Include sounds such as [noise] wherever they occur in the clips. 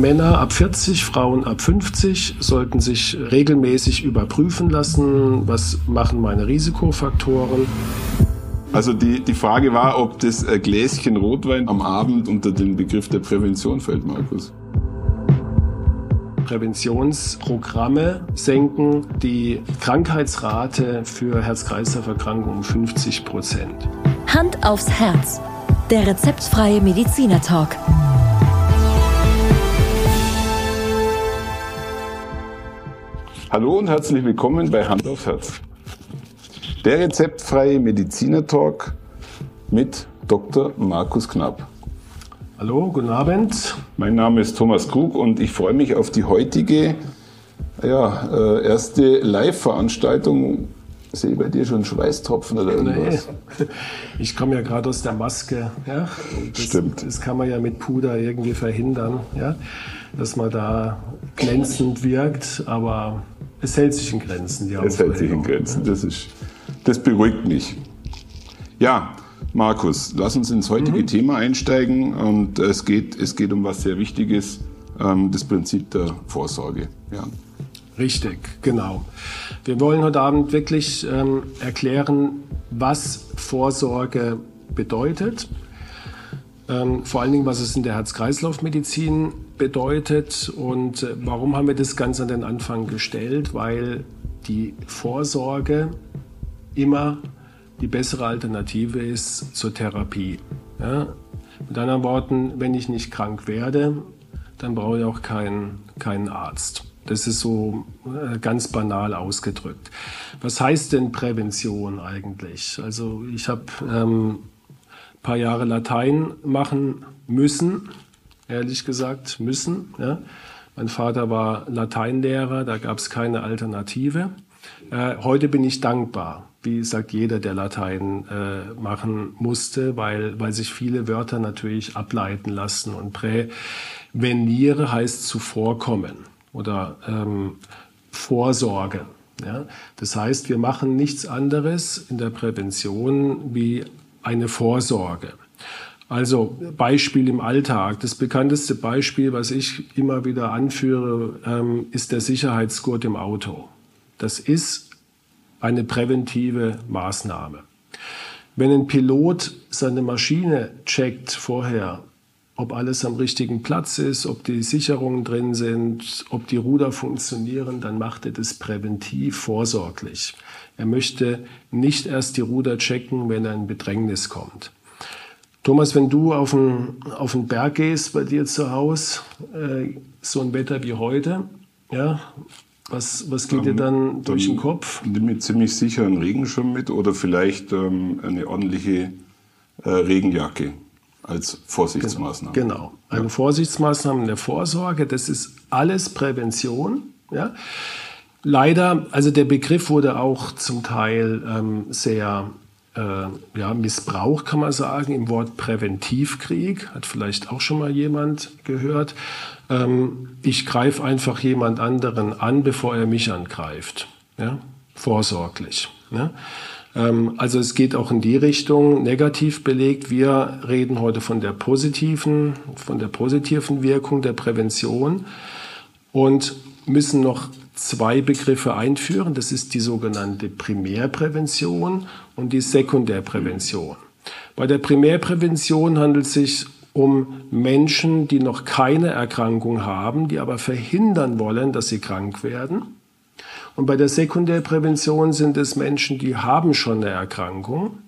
Männer ab 40, Frauen ab 50 sollten sich regelmäßig überprüfen lassen, was machen meine Risikofaktoren. Also die, die Frage war, ob das Gläschen Rotwein am Abend unter den Begriff der Prävention fällt, Markus. Präventionsprogramme senken die Krankheitsrate für Herz-Kreislauf-Erkrankungen um 50 Prozent. Hand aufs Herz. Der rezeptfreie Mediziner Hallo und herzlich willkommen bei Hand aufs Herz. Der rezeptfreie Mediziner Talk mit Dr. Markus Knapp. Hallo, guten Abend. Mein Name ist Thomas Krug und ich freue mich auf die heutige ja, äh, erste Live-Veranstaltung. Ich sehe bei dir schon Schweißtropfen oder irgendwas? Nee. [laughs] Ich komme ja gerade aus der Maske. Ja? Das, Stimmt. Das kann man ja mit Puder irgendwie verhindern, ja? dass man da glänzend wirkt. Aber es hält sich in Grenzen. Die es hält sich in Grenzen, das, ist, das beruhigt mich. Ja, Markus, lass uns ins heutige mhm. Thema einsteigen und es geht, es geht um was sehr Wichtiges, ähm, das Prinzip der Vorsorge. Ja. Richtig, genau. Wir wollen heute Abend wirklich ähm, erklären, was Vorsorge bedeutet, ähm, vor allen Dingen, was es in der Herz-Kreislauf-Medizin bedeutet und äh, warum haben wir das ganz an den Anfang gestellt? Weil die Vorsorge immer die bessere Alternative ist zur Therapie. Ja? Mit anderen Worten, wenn ich nicht krank werde, dann brauche ich auch keinen, keinen Arzt. Das ist so äh, ganz banal ausgedrückt. Was heißt denn Prävention eigentlich? Also ich habe ähm, paar Jahre Latein machen müssen, ehrlich gesagt, müssen. Ja. Mein Vater war Lateinlehrer, da gab es keine Alternative. Äh, heute bin ich dankbar, wie sagt jeder, der Latein äh, machen musste, weil, weil sich viele Wörter natürlich ableiten lassen. Und präveniere heißt zuvorkommen oder ähm, Vorsorge. Ja? Das heißt, wir machen nichts anderes in der Prävention wie eine Vorsorge. Also Beispiel im Alltag. Das bekannteste Beispiel, was ich immer wieder anführe, ähm, ist der Sicherheitsgurt im Auto. Das ist eine präventive Maßnahme. Wenn ein Pilot seine Maschine checkt vorher, ob alles am richtigen Platz ist, ob die Sicherungen drin sind, ob die Ruder funktionieren, dann macht er das präventiv vorsorglich. Er möchte nicht erst die Ruder checken, wenn er in Bedrängnis kommt. Thomas, wenn du auf den, auf den Berg gehst bei dir zu Hause, äh, so ein Wetter wie heute, ja, was, was geht dann, dir dann durch dann den Kopf? Nimm mir ziemlich sicher einen Regenschirm mit oder vielleicht ähm, eine ordentliche äh, Regenjacke als Vorsichtsmaßnahme. Genau, eine ja. Vorsichtsmaßnahme, eine Vorsorge, das ist alles Prävention. Ja? Leider, also der Begriff wurde auch zum Teil ähm, sehr äh, ja, missbraucht, kann man sagen, im Wort Präventivkrieg. Hat vielleicht auch schon mal jemand gehört. Ähm, ich greife einfach jemand anderen an, bevor er mich angreift. Ja? Vorsorglich. Ja? Ähm, also es geht auch in die Richtung, negativ belegt. Wir reden heute von der positiven, von der positiven Wirkung der Prävention und müssen noch zwei Begriffe einführen. Das ist die sogenannte Primärprävention und die Sekundärprävention. Bei der Primärprävention handelt es sich um Menschen, die noch keine Erkrankung haben, die aber verhindern wollen, dass sie krank werden. Und bei der Sekundärprävention sind es Menschen, die haben schon eine Erkrankung,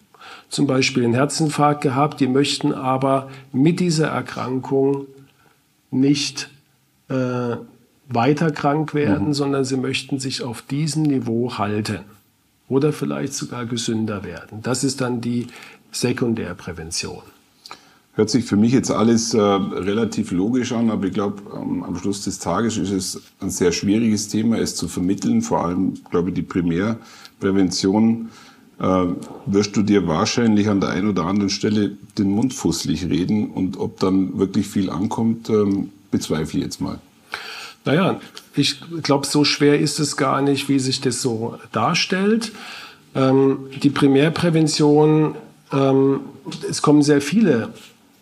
zum Beispiel einen Herzinfarkt gehabt, die möchten aber mit dieser Erkrankung nicht äh, weiter krank werden, mhm. sondern sie möchten sich auf diesem Niveau halten oder vielleicht sogar gesünder werden. Das ist dann die Sekundärprävention. Hört sich für mich jetzt alles äh, relativ logisch an, aber ich glaube, ähm, am Schluss des Tages ist es ein sehr schwieriges Thema, es zu vermitteln. Vor allem, glaube ich, die Primärprävention äh, wirst du dir wahrscheinlich an der einen oder anderen Stelle den Mund fußlich reden und ob dann wirklich viel ankommt, ähm, bezweifle ich jetzt mal. Naja, ich glaube, so schwer ist es gar nicht, wie sich das so darstellt. Ähm, die Primärprävention, ähm, es kommen sehr viele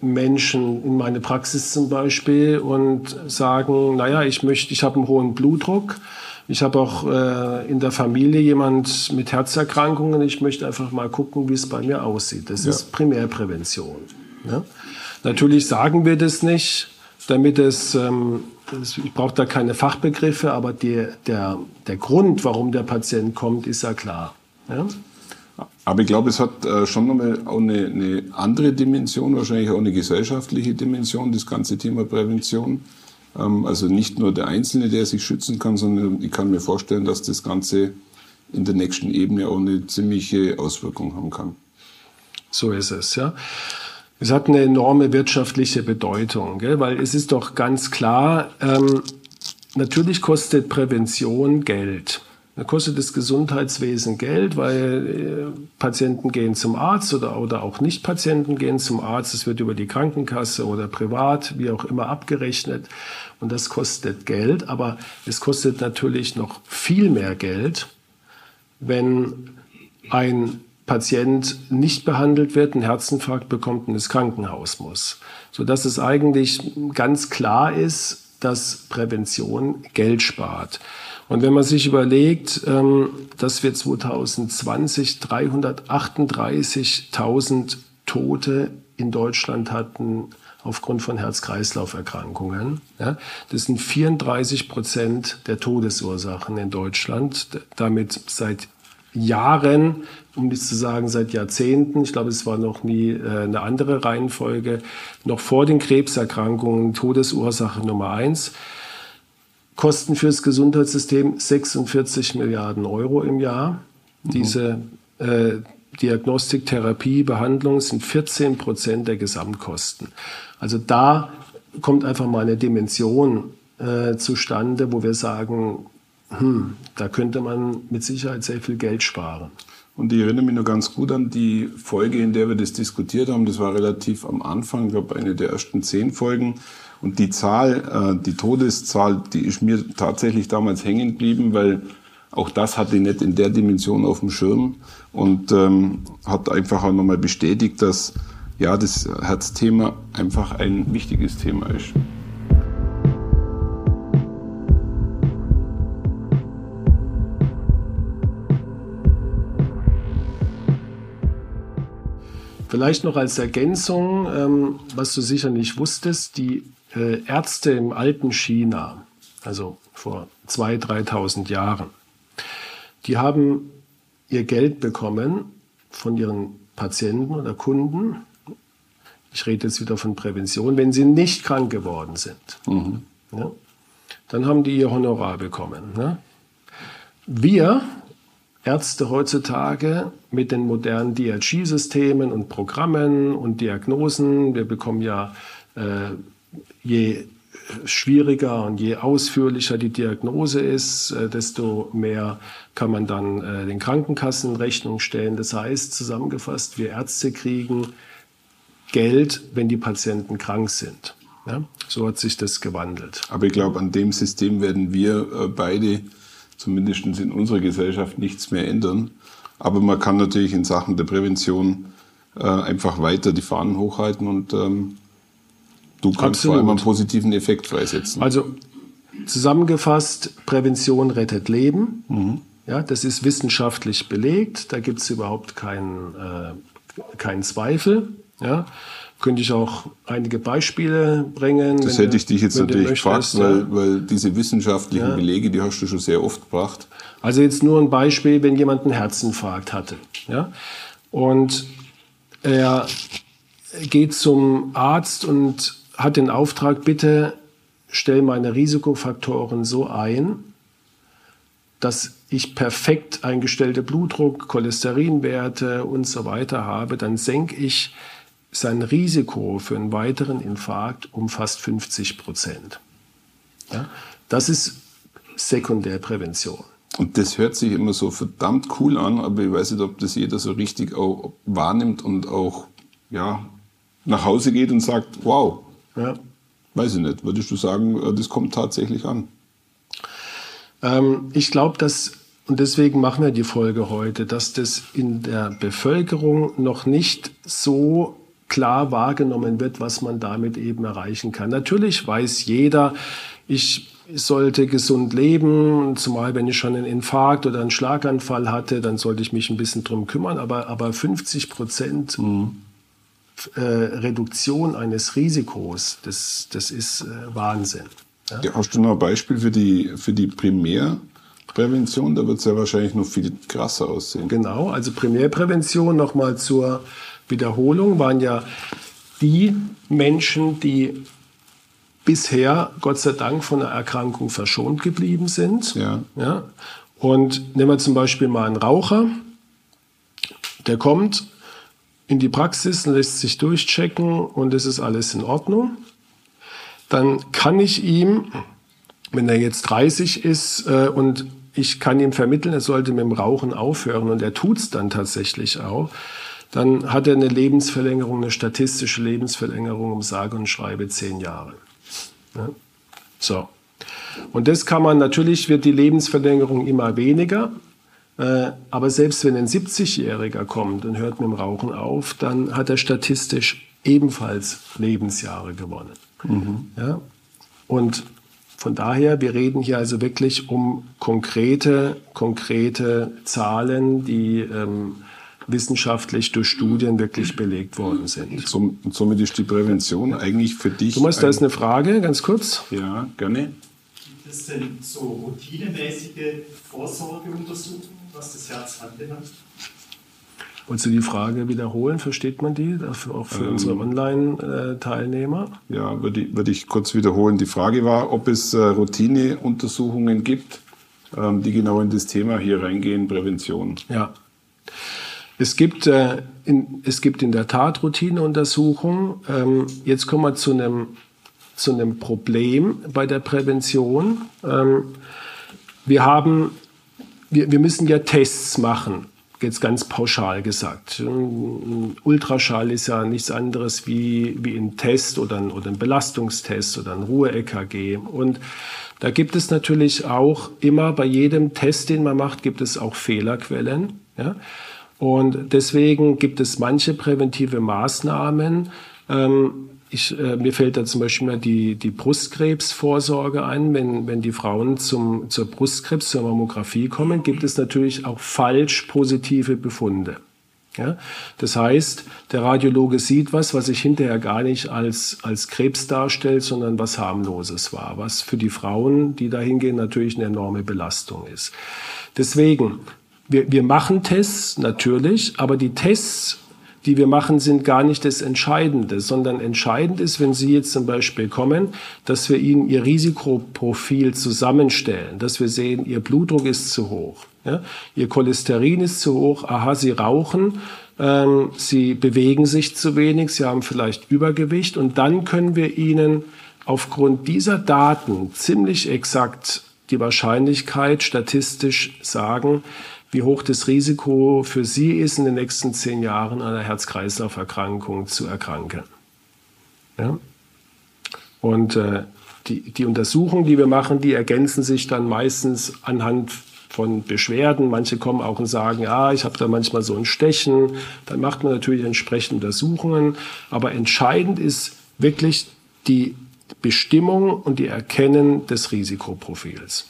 Menschen in meine Praxis zum Beispiel und sagen, naja, ich möchte, ich habe einen hohen Blutdruck, ich habe auch äh, in der Familie jemand mit Herzerkrankungen, ich möchte einfach mal gucken, wie es bei mir aussieht. Das ja. ist Primärprävention. Ja? Natürlich sagen wir das nicht, damit es, ähm, ich brauche da keine Fachbegriffe, aber die, der, der Grund, warum der Patient kommt, ist ja klar. Ja? Aber ich glaube, es hat äh, schon nochmal auch eine, eine andere Dimension, wahrscheinlich auch eine gesellschaftliche Dimension, das ganze Thema Prävention. Ähm, also nicht nur der Einzelne, der sich schützen kann, sondern ich kann mir vorstellen, dass das Ganze in der nächsten Ebene auch eine ziemliche Auswirkung haben kann. So ist es, ja. Es hat eine enorme wirtschaftliche Bedeutung, gell? weil es ist doch ganz klar, ähm, natürlich kostet Prävention Geld. Da kostet das Gesundheitswesen Geld, weil äh, Patienten gehen zum Arzt oder, oder auch Nicht-Patienten gehen zum Arzt. Es wird über die Krankenkasse oder privat, wie auch immer, abgerechnet. Und das kostet Geld. Aber es kostet natürlich noch viel mehr Geld, wenn ein Patient nicht behandelt wird, einen Herzinfarkt bekommt und ins Krankenhaus muss. Sodass es eigentlich ganz klar ist, dass Prävention Geld spart. Und wenn man sich überlegt, ähm, dass wir 2020 338.000 Tote in Deutschland hatten aufgrund von Herz-Kreislauf-Erkrankungen. das sind 34 Prozent der Todesursachen in Deutschland. Damit seit Jahren, um nicht zu sagen seit Jahrzehnten, ich glaube, es war noch nie äh, eine andere Reihenfolge, noch vor den Krebserkrankungen Todesursache Nummer eins. Kosten fürs Gesundheitssystem 46 Milliarden Euro im Jahr. Mhm. Diese äh, Diagnostik, Therapie, Behandlung sind 14 Prozent der Gesamtkosten. Also da kommt einfach mal eine Dimension äh, zustande, wo wir sagen, hm, da könnte man mit Sicherheit sehr viel Geld sparen. Und ich erinnere mich noch ganz gut an die Folge, in der wir das diskutiert haben. Das war relativ am Anfang, ich glaube, eine der ersten zehn Folgen. Und die Zahl, äh, die Todeszahl, die ist mir tatsächlich damals hängen geblieben, weil auch das hatte ich nicht in der Dimension auf dem Schirm und ähm, hat einfach auch nochmal bestätigt, dass ja das Herzthema einfach ein wichtiges Thema ist. Vielleicht noch als Ergänzung, ähm, was du sicher nicht wusstest, die äh, Ärzte im alten China, also vor 2.000, 3.000 Jahren, die haben ihr Geld bekommen von ihren Patienten oder Kunden. Ich rede jetzt wieder von Prävention, wenn sie nicht krank geworden sind. Mhm. Ja, dann haben die ihr Honorar bekommen. Ne? Wir Ärzte heutzutage mit den modernen DRG-Systemen und Programmen und Diagnosen, wir bekommen ja äh, je schwieriger und je ausführlicher die Diagnose ist, äh, desto mehr kann man dann äh, den Krankenkassen Rechnung stellen. Das heißt, zusammengefasst, wir Ärzte kriegen Geld, wenn die Patienten krank sind. Ja? So hat sich das gewandelt. Aber ich glaube, an dem System werden wir äh, beide, zumindest in unserer Gesellschaft, nichts mehr ändern. Aber man kann natürlich in Sachen der Prävention einfach weiter die Fahnen hochhalten und ähm, Du kannst Absolut. vor allem einen positiven Effekt freisetzen. Also zusammengefasst, Prävention rettet Leben. Mhm. Ja, das ist wissenschaftlich belegt. Da gibt es überhaupt keinen, äh, keinen Zweifel. Ja. Könnte ich auch einige Beispiele bringen. Das hätte ich dich jetzt natürlich gefragt, weil, weil diese wissenschaftlichen ja. Belege, die hast du schon sehr oft gebracht. Also jetzt nur ein Beispiel, wenn jemand einen Herzinfarkt hatte. Ja? Und er geht zum Arzt und hat den Auftrag, bitte stell meine Risikofaktoren so ein, dass ich perfekt eingestellte Blutdruck, Cholesterinwerte und so weiter habe, dann senke ich sein Risiko für einen weiteren Infarkt um fast 50 Prozent. Ja, das ist Sekundärprävention. Und das hört sich immer so verdammt cool an, aber ich weiß nicht, ob das jeder so richtig auch wahrnimmt und auch ja, nach Hause geht und sagt, wow, ja. Weiß ich nicht. Würdest du sagen, äh, das kommt tatsächlich an? Ähm, ich glaube, dass, und deswegen machen wir die Folge heute, dass das in der Bevölkerung noch nicht so klar wahrgenommen wird, was man damit eben erreichen kann. Natürlich weiß jeder, ich sollte gesund leben, zumal wenn ich schon einen Infarkt oder einen Schlaganfall hatte, dann sollte ich mich ein bisschen drum kümmern, aber, aber 50 Prozent mhm. äh, Reduktion eines Risikos, das, das ist äh, Wahnsinn. Ja? Ja, hast du noch ein Beispiel für die, für die Primärprävention? Da wird es ja wahrscheinlich noch viel krasser aussehen. Genau, also Primärprävention nochmal zur Wiederholung waren ja die Menschen, die bisher Gott sei Dank von einer Erkrankung verschont geblieben sind. Ja. Ja. Und nehmen wir zum Beispiel mal einen Raucher, der kommt in die Praxis und lässt sich durchchecken und es ist alles in Ordnung. Dann kann ich ihm, wenn er jetzt 30 ist äh, und ich kann ihm vermitteln, er sollte mit dem Rauchen aufhören und er tut es dann tatsächlich auch, dann hat er eine Lebensverlängerung, eine statistische Lebensverlängerung um sage und schreibe zehn Jahre. Ja? So. Und das kann man, natürlich wird die Lebensverlängerung immer weniger, äh, aber selbst wenn ein 70-Jähriger kommt und hört mit dem Rauchen auf, dann hat er statistisch ebenfalls Lebensjahre gewonnen. Mhm. Ja? Und von daher, wir reden hier also wirklich um konkrete, konkrete Zahlen, die ähm, wissenschaftlich durch Studien wirklich belegt worden sind. Und somit ist die Prävention eigentlich für dich. Thomas, da ist eine Frage, ganz kurz. Ja, gerne. Gibt es denn so routinemäßige Vorsorgeuntersuchungen, was das Herz anbelangt? Wolltest du die Frage wiederholen? Versteht man die? Auch für ähm, unsere Online-Teilnehmer? Ja, würde ich, würde ich kurz wiederholen. Die Frage war, ob es äh, Routineuntersuchungen gibt, ähm, die genau in das Thema hier reingehen, Prävention. Ja. Es gibt, äh, in, es gibt in der Tat Routineuntersuchungen. Ähm, jetzt kommen wir zu einem, zu einem Problem bei der Prävention. Ähm, wir, haben, wir, wir müssen ja Tests machen, jetzt ganz pauschal gesagt. Ein Ultraschall ist ja nichts anderes wie, wie ein Test oder ein, oder ein Belastungstest oder ein Ruhe-EKG. Und da gibt es natürlich auch immer bei jedem Test, den man macht, gibt es auch Fehlerquellen. Ja? Und deswegen gibt es manche präventive Maßnahmen. Ähm, ich, äh, mir fällt da zum Beispiel mal die, die Brustkrebsvorsorge ein. Wenn, wenn die Frauen zum, zur Brustkrebs, zur Mammographie kommen, gibt es natürlich auch falsch positive Befunde. Ja? Das heißt, der Radiologe sieht was, was sich hinterher gar nicht als, als Krebs darstellt, sondern was harmloses war, was für die Frauen, die da hingehen, natürlich eine enorme Belastung ist. Deswegen, wir, wir machen Tests natürlich, aber die Tests, die wir machen, sind gar nicht das Entscheidende, sondern entscheidend ist, wenn Sie jetzt zum Beispiel kommen, dass wir Ihnen Ihr Risikoprofil zusammenstellen, dass wir sehen, Ihr Blutdruck ist zu hoch, ja? Ihr Cholesterin ist zu hoch, aha, Sie rauchen, ähm, Sie bewegen sich zu wenig, Sie haben vielleicht Übergewicht und dann können wir Ihnen aufgrund dieser Daten ziemlich exakt die Wahrscheinlichkeit statistisch sagen, wie hoch das Risiko für Sie ist, in den nächsten zehn Jahren an einer Herz-Kreislauf-Erkrankung zu erkranken. Ja? Und äh, die, die Untersuchungen, die wir machen, die ergänzen sich dann meistens anhand von Beschwerden. Manche kommen auch und sagen, ja, ich habe da manchmal so ein Stechen. Dann macht man natürlich entsprechende Untersuchungen. Aber entscheidend ist wirklich die Bestimmung und die Erkennen des Risikoprofils.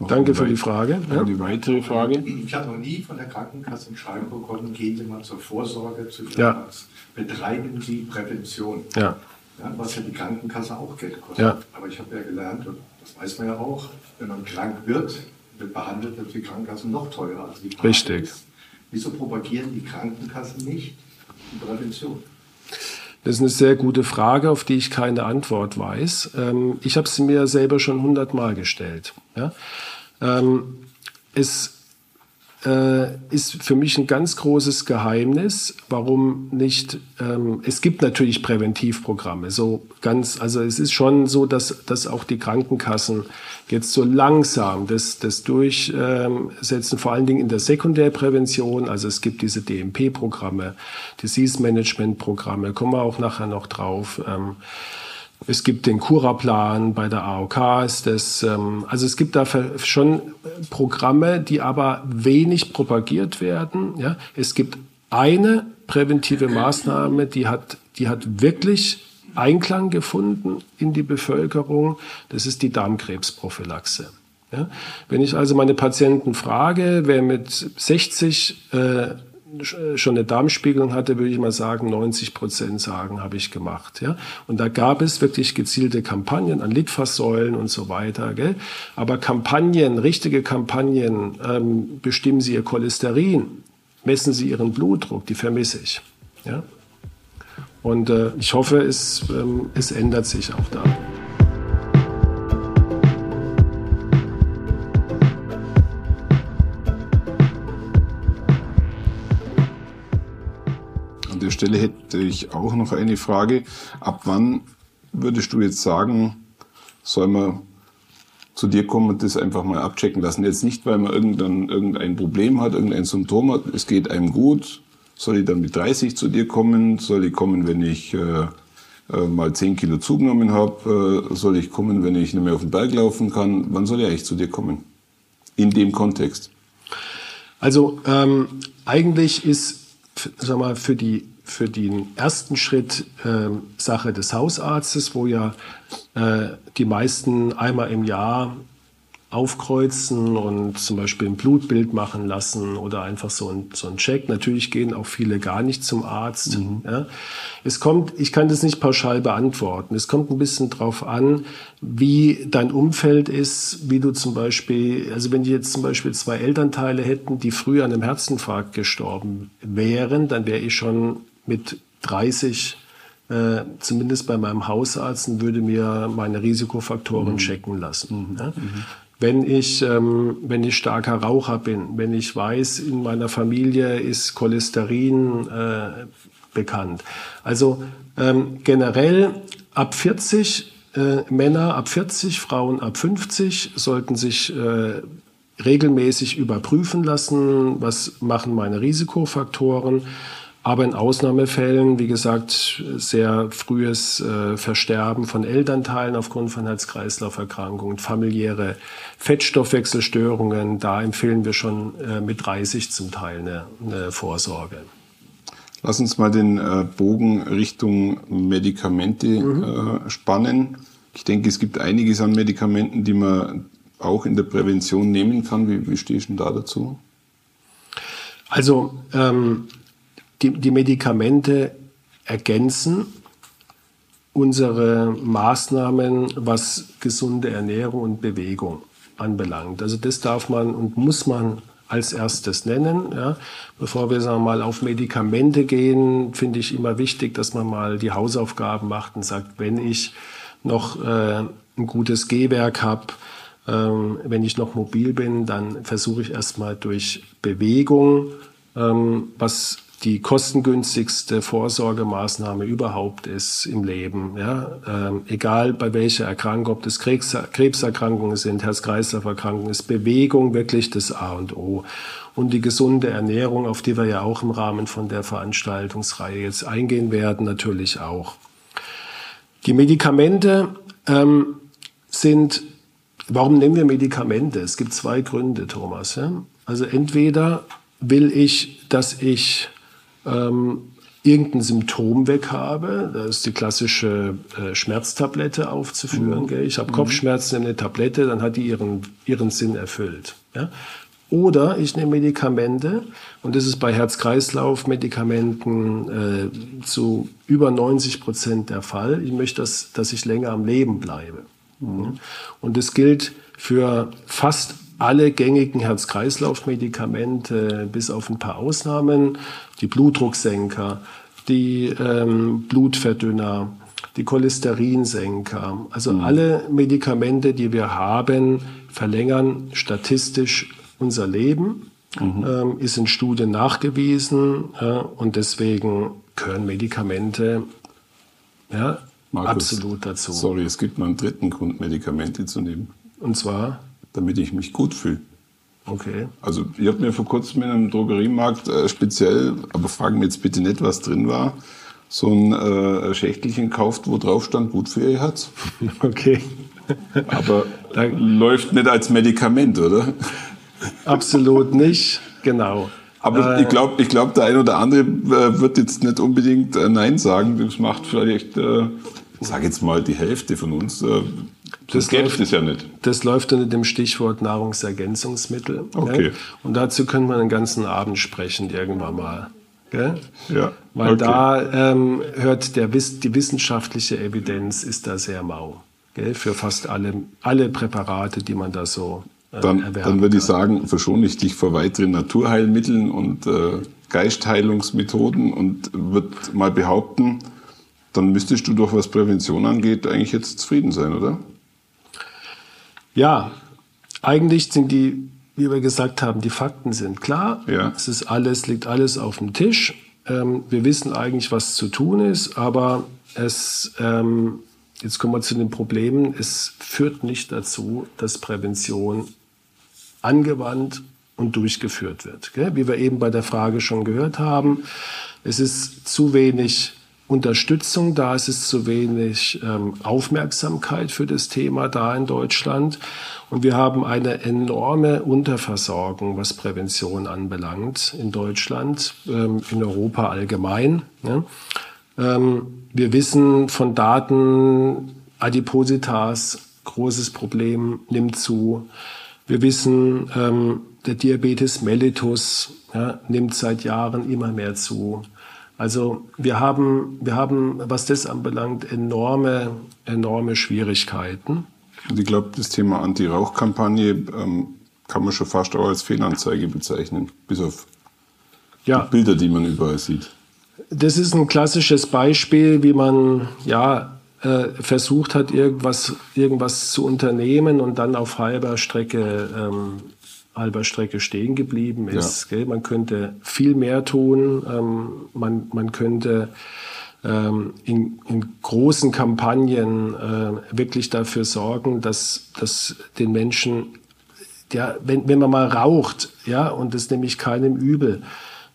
Danke für die Frage. Ja. Die weitere Frage. Ich habe noch nie von der Krankenkasse ein Schreiben bekommen, gehen Sie mal zur Vorsorge zu Ihrem ja. Betreiben Sie Prävention. Ja. ja. Was ja die Krankenkasse auch Geld kostet. Ja. Aber ich habe ja gelernt, und das weiß man ja auch, wenn man krank wird, wird behandelt, wird die Krankenkasse noch teurer. Also Richtig. Ist, wieso propagieren die Krankenkassen nicht die Prävention? Das ist eine sehr gute Frage, auf die ich keine Antwort weiß. Ähm, ich habe sie mir selber schon hundertmal gestellt. Ja? Ähm, es ist für mich ein ganz großes Geheimnis, warum nicht. Ähm, es gibt natürlich Präventivprogramme, so ganz. Also es ist schon so, dass, dass auch die Krankenkassen jetzt so langsam das, das durchsetzen, vor allen Dingen in der Sekundärprävention. Also es gibt diese DMP-Programme, Disease-Management-Programme, kommen wir auch nachher noch drauf. Ähm, es gibt den Cura-Plan, bei der AOK ist das, ähm, also es gibt da schon Programme, die aber wenig propagiert werden. Ja? Es gibt eine präventive Maßnahme, die hat, die hat wirklich Einklang gefunden in die Bevölkerung. Das ist die Darmkrebsprophylaxe. Ja? Wenn ich also meine Patienten frage, wer mit 60 äh, schon eine Darmspiegelung hatte, würde ich mal sagen, 90 Prozent sagen, habe ich gemacht. Ja? Und da gab es wirklich gezielte Kampagnen an Litfaßsäulen und so weiter. Gell? Aber Kampagnen, richtige Kampagnen, ähm, bestimmen Sie Ihr Cholesterin, messen Sie Ihren Blutdruck, die vermisse ich. Ja? Und äh, ich hoffe, es, ähm, es ändert sich auch da. Der Stelle hätte ich auch noch eine Frage. Ab wann würdest du jetzt sagen, soll man zu dir kommen und das einfach mal abchecken lassen? Jetzt nicht, weil man irgendein, irgendein Problem hat, irgendein Symptom hat, es geht einem gut, soll ich dann mit 30 zu dir kommen? Soll ich kommen, wenn ich äh, äh, mal 10 Kilo zugenommen habe? Äh, soll ich kommen, wenn ich nicht mehr auf den Berg laufen kann? Wann soll ich eigentlich zu dir kommen? In dem Kontext. Also ähm, eigentlich ist sag mal, für, die, für den ersten Schritt äh, Sache des Hausarztes, wo ja äh, die meisten einmal im Jahr aufkreuzen und zum Beispiel ein Blutbild machen lassen oder einfach so ein, so ein Check. Natürlich gehen auch viele gar nicht zum Arzt. Mhm. Ja. Es kommt, ich kann das nicht pauschal beantworten. Es kommt ein bisschen drauf an, wie dein Umfeld ist, wie du zum Beispiel, also wenn die jetzt zum Beispiel zwei Elternteile hätten, die früher an einem Herzinfarkt gestorben wären, dann wäre ich schon mit 30 äh, zumindest bei meinem Hausarzt und würde mir meine Risikofaktoren mhm. checken lassen. Mhm. Ja? Mhm wenn ich, ähm, wenn ich starker Raucher bin, wenn ich weiß, in meiner Familie ist Cholesterin äh, bekannt. Also ähm, generell ab 40 äh, Männer ab 40, Frauen ab 50 sollten sich äh, regelmäßig überprüfen lassen, was machen meine Risikofaktoren. Aber in Ausnahmefällen, wie gesagt, sehr frühes äh, Versterben von Elternteilen aufgrund von Herz-Kreislauf-Erkrankungen, familiäre Fettstoffwechselstörungen, da empfehlen wir schon äh, mit 30 zum Teil eine, eine Vorsorge. Lass uns mal den äh, Bogen Richtung Medikamente mhm. äh, spannen. Ich denke, es gibt einiges an Medikamenten, die man auch in der Prävention nehmen kann. Wie, wie stehst du da dazu? Also ähm, die, die Medikamente ergänzen unsere Maßnahmen, was gesunde Ernährung und Bewegung anbelangt. Also das darf man und muss man als erstes nennen. Ja. Bevor wir sagen wir mal auf Medikamente gehen, finde ich immer wichtig, dass man mal die Hausaufgaben macht und sagt, wenn ich noch äh, ein gutes Gehwerk habe, ähm, wenn ich noch mobil bin, dann versuche ich erstmal durch Bewegung, ähm, was die kostengünstigste Vorsorgemaßnahme überhaupt ist im Leben. Ja? Ähm, egal bei welcher Erkrankung, ob das Krebs, Krebserkrankungen sind, Herz-Kreislauf-Erkrankungen, ist Bewegung wirklich das A und O. Und die gesunde Ernährung, auf die wir ja auch im Rahmen von der Veranstaltungsreihe jetzt eingehen werden, natürlich auch. Die Medikamente ähm, sind, warum nehmen wir Medikamente? Es gibt zwei Gründe, Thomas. Ja? Also entweder will ich, dass ich ähm, irgendein Symptom weg habe, da ist die klassische äh, Schmerztablette aufzuführen. Mhm. Ich habe mhm. Kopfschmerzen, nehme eine Tablette, dann hat die ihren, ihren Sinn erfüllt. Ja? Oder ich nehme Medikamente, und das ist bei Herz-Kreislauf-Medikamenten äh, zu über 90 Prozent der Fall. Ich möchte, dass, dass ich länger am Leben bleibe. Mhm. Und das gilt für fast alle gängigen Herz-Kreislauf-Medikamente, bis auf ein paar Ausnahmen, die Blutdrucksenker, die ähm, Blutverdünner, die Cholesterinsenker. Also mhm. alle Medikamente, die wir haben, verlängern statistisch unser Leben. Mhm. Ähm, ist in Studien nachgewiesen ja, und deswegen gehören Medikamente ja, Markus, absolut dazu. Sorry, es gibt noch einen dritten Grund, Medikamente zu nehmen. Und zwar? Damit ich mich gut fühle. Okay. Also ich habe mir vor kurzem in einem Drogeriemarkt äh, speziell, aber fragen mir jetzt bitte nicht, was drin war, so ein äh, Schächtelchen gekauft, wo drauf stand, gut für ihr Herz. [laughs] Okay. aber läuft nicht als Medikament, oder? Absolut nicht, genau. Aber äh, ich glaube, ich glaub, der ein oder andere äh, wird jetzt nicht unbedingt äh, Nein sagen. Das macht vielleicht, äh, sag jetzt mal, die Hälfte von uns. Das, das läuft es ja nicht. Das läuft unter dem Stichwort Nahrungsergänzungsmittel. Okay. Ja? Und dazu können wir einen ganzen Abend sprechen, irgendwann mal. Gell? Ja. Weil okay. da ähm, hört der, die wissenschaftliche Evidenz ist da sehr mau. Gell? Für fast alle, alle Präparate, die man da so äh, dann, dann würde ich sagen, verschone ich dich vor weiteren Naturheilmitteln und äh, Geistheilungsmethoden und würde mal behaupten, dann müsstest du doch, was Prävention angeht, eigentlich jetzt zufrieden sein, oder? Ja, eigentlich sind die, wie wir gesagt haben, die Fakten sind klar. Ja. Es ist alles, liegt alles auf dem Tisch. Ähm, wir wissen eigentlich, was zu tun ist, aber es, ähm, jetzt kommen wir zu den Problemen. Es führt nicht dazu, dass Prävention angewandt und durchgeführt wird. Wie wir eben bei der Frage schon gehört haben, es ist zu wenig Unterstützung da, es ist zu wenig ähm, Aufmerksamkeit für das Thema da in Deutschland. Und wir haben eine enorme Unterversorgung, was Prävention anbelangt in Deutschland, ähm, in Europa allgemein. Ne? Ähm, wir wissen von Daten, Adipositas, großes Problem, nimmt zu. Wir wissen, ähm, der Diabetes mellitus ja, nimmt seit Jahren immer mehr zu. Also wir haben, wir haben, was das anbelangt, enorme, enorme Schwierigkeiten. Und ich glaube, das Thema Anti-Rauch-Kampagne ähm, kann man schon fast auch als Fehlanzeige bezeichnen, bis auf ja. die Bilder, die man überall sieht. Das ist ein klassisches Beispiel, wie man ja äh, versucht hat, irgendwas, irgendwas zu unternehmen und dann auf halber Strecke, ähm, halber Strecke stehen geblieben ist. Ja. Man könnte viel mehr tun. Ähm, man, man könnte ähm, in, in, großen Kampagnen äh, wirklich dafür sorgen, dass, dass den Menschen, ja, wenn, wenn man mal raucht, ja, und das nehme ich keinem übel,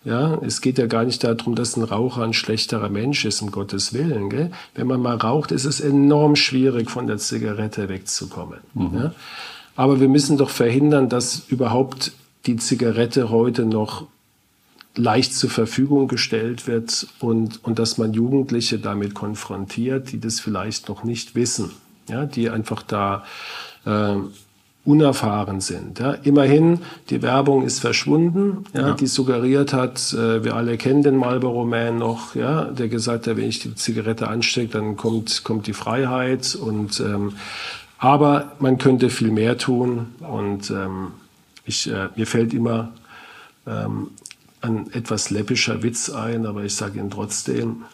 ja, es geht ja gar nicht darum, dass ein Raucher ein schlechterer Mensch ist, um Gottes Willen. Gell? Wenn man mal raucht, ist es enorm schwierig, von der Zigarette wegzukommen. Mhm. Ja? Aber wir müssen doch verhindern, dass überhaupt die Zigarette heute noch leicht zur Verfügung gestellt wird und, und dass man Jugendliche damit konfrontiert, die das vielleicht noch nicht wissen, ja, die einfach da äh, unerfahren sind. Ja. Immerhin, die Werbung ist verschwunden, ja, ja. die suggeriert hat, äh, wir alle kennen den Marlboro Man noch, ja, der gesagt hat, wenn ich die Zigarette anstecke, dann kommt, kommt die Freiheit. Und, ähm, aber man könnte viel mehr tun. Und ähm, ich, äh, mir fällt immer ähm, ein etwas läppischer Witz ein, aber ich sage ihn trotzdem.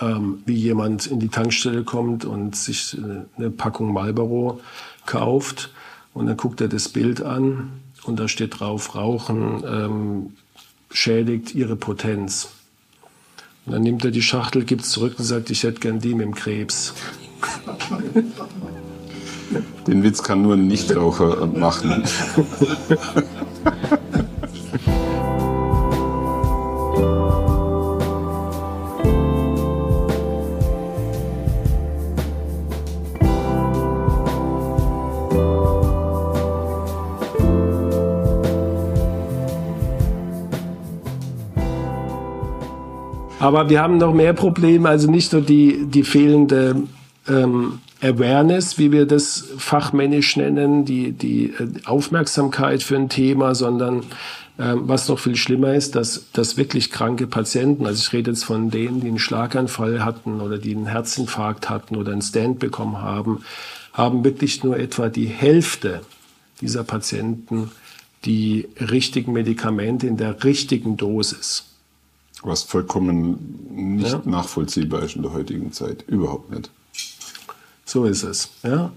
Ähm, wie jemand in die Tankstelle kommt und sich äh, eine Packung Marlboro kauft und dann guckt er das Bild an und da steht drauf, Rauchen ähm, schädigt ihre Potenz. Und dann nimmt er die Schachtel, gibt es zurück und sagt, ich hätte gern die mit dem Krebs. [laughs] Den Witz kann nur ein Nichtraucher machen. Aber wir haben noch mehr Probleme, also nicht nur die, die fehlende ähm, Awareness, wie wir das fachmännisch nennen, die, die äh, Aufmerksamkeit für ein Thema, sondern ähm, was noch viel schlimmer ist, dass, dass wirklich kranke Patienten, also ich rede jetzt von denen, die einen Schlaganfall hatten oder die einen Herzinfarkt hatten oder einen Stand bekommen haben, haben wirklich nur etwa die Hälfte dieser Patienten die richtigen Medikamente in der richtigen Dosis. Was vollkommen nicht ja. nachvollziehbar ist in der heutigen Zeit. Überhaupt nicht. So ist es. Ja.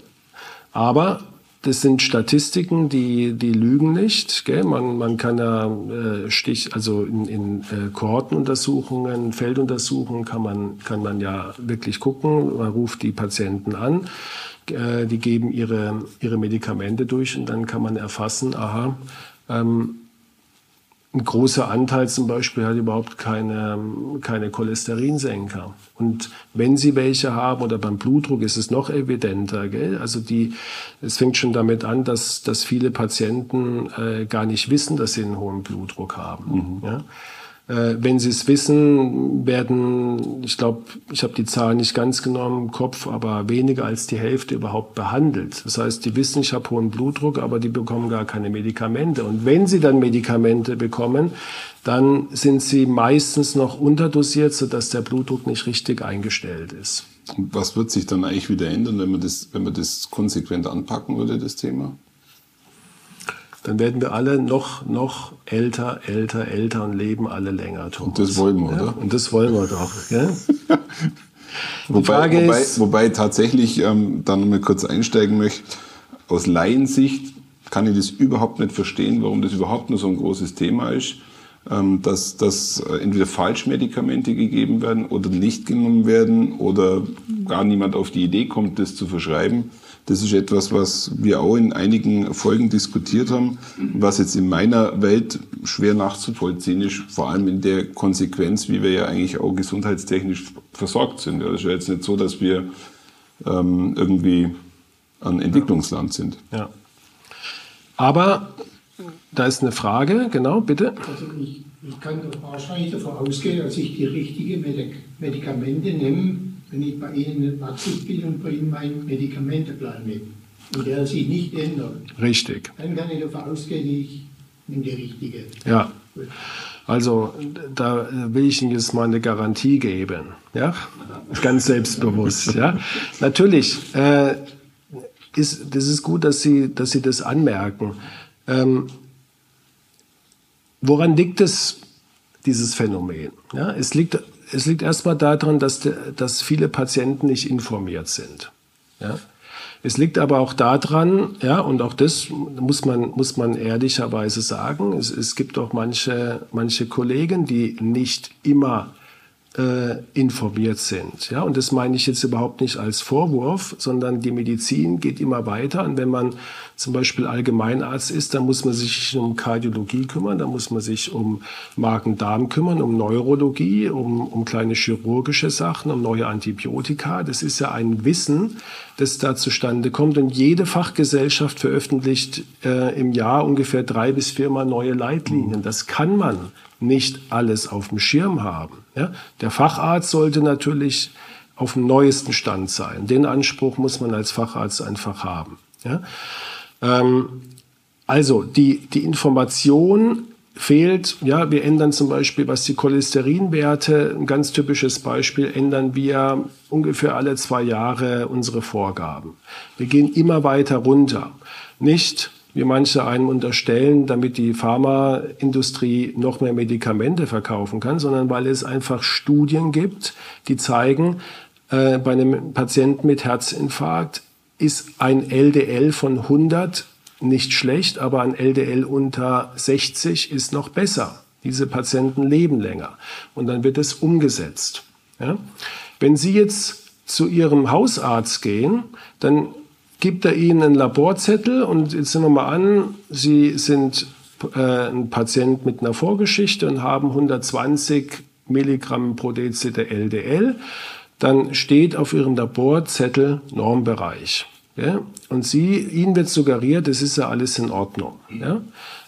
Aber das sind Statistiken, die, die lügen nicht. Gell? Man, man kann ja äh, Stich, also in, in äh, Kohortenuntersuchungen, Felduntersuchungen kann man, kann man ja wirklich gucken. Man ruft die Patienten an, äh, die geben ihre, ihre Medikamente durch und dann kann man erfassen, aha, ähm, ein großer Anteil zum Beispiel hat überhaupt keine, keine Cholesterinsenker. Und wenn sie welche haben oder beim Blutdruck ist es noch evidenter. Gell? Also die, es fängt schon damit an, dass, dass viele Patienten äh, gar nicht wissen, dass sie einen hohen Blutdruck haben. Mhm. Ja? Äh, wenn sie es wissen, werden, ich glaube, ich habe die Zahl nicht ganz genommen im Kopf, aber weniger als die Hälfte überhaupt behandelt. Das heißt, die wissen, ich habe hohen Blutdruck, aber die bekommen gar keine Medikamente. Und wenn sie dann Medikamente bekommen, dann sind sie meistens noch unterdosiert, sodass der Blutdruck nicht richtig eingestellt ist. Was wird sich dann eigentlich wieder ändern, wenn man das, wenn man das konsequent anpacken würde, das Thema? Dann werden wir alle noch, noch älter, älter, älter und leben alle länger. Thomas. Und das wollen wir, ja? oder? Und das wollen wir doch. Gell? [laughs] wobei, wobei, ist, wobei tatsächlich ähm, dann mal kurz einsteigen möchte, aus Laiensicht kann ich das überhaupt nicht verstehen, warum das überhaupt nur so ein großes Thema ist, ähm, dass, dass äh, entweder Falschmedikamente gegeben werden oder nicht genommen werden oder gar niemand auf die Idee kommt, das zu verschreiben. Das ist etwas, was wir auch in einigen Folgen diskutiert haben, was jetzt in meiner Welt schwer nachzuvollziehen ist, vor allem in der Konsequenz, wie wir ja eigentlich auch gesundheitstechnisch versorgt sind. Es ist ja jetzt nicht so, dass wir ähm, irgendwie ein Entwicklungsland sind. Ja. Aber da ist eine Frage, genau, bitte. Also ich, ich kann wahrscheinlich davon ausgehen, dass ich die richtigen Medikamente nehme, wenn ich bei Ihnen in Praxis bin und bei Ihnen meinen Medikamenteplan nehme und der sich nicht ändert. Richtig. Dann kann ich davon ausgehen, ich nehme die richtige. Ja. Also da will ich Ihnen jetzt mal eine Garantie geben, ja, ganz selbstbewusst, ja. Natürlich äh, ist das ist gut, dass Sie, dass Sie das anmerken. Ähm, woran liegt es, dieses Phänomen? Ja, es liegt es liegt erstmal daran, dass, dass viele Patienten nicht informiert sind. Ja? Es liegt aber auch daran, ja, und auch das muss man, muss man ehrlicherweise sagen, es, es gibt auch manche, manche Kollegen, die nicht immer informiert sind. Ja, und das meine ich jetzt überhaupt nicht als Vorwurf, sondern die Medizin geht immer weiter. Und wenn man zum Beispiel Allgemeinarzt ist, dann muss man sich um Kardiologie kümmern, dann muss man sich um Magen-Darm kümmern, um Neurologie, um, um kleine chirurgische Sachen, um neue Antibiotika. Das ist ja ein Wissen, das da zustande kommt. Und jede Fachgesellschaft veröffentlicht äh, im Jahr ungefähr drei bis viermal neue Leitlinien. Das kann man nicht alles auf dem Schirm haben. Ja? Der Facharzt sollte natürlich auf dem neuesten Stand sein. Den Anspruch muss man als Facharzt einfach haben. Ja? Ähm, also die, die Information fehlt. Ja, wir ändern zum Beispiel, was die Cholesterinwerte, ein ganz typisches Beispiel, ändern wir ungefähr alle zwei Jahre unsere Vorgaben. Wir gehen immer weiter runter. Nicht wie manche einem unterstellen, damit die Pharmaindustrie noch mehr Medikamente verkaufen kann, sondern weil es einfach Studien gibt, die zeigen, äh, bei einem Patienten mit Herzinfarkt ist ein LDL von 100 nicht schlecht, aber ein LDL unter 60 ist noch besser. Diese Patienten leben länger und dann wird es umgesetzt. Ja? Wenn Sie jetzt zu Ihrem Hausarzt gehen, dann gibt er Ihnen einen Laborzettel und jetzt nehmen wir mal an, Sie sind äh, ein Patient mit einer Vorgeschichte und haben 120 Milligramm pro Deziliter LDL, dann steht auf Ihrem Laborzettel Normbereich. Ja? Und Sie, Ihnen wird suggeriert, das ist ja alles in Ordnung. Ja?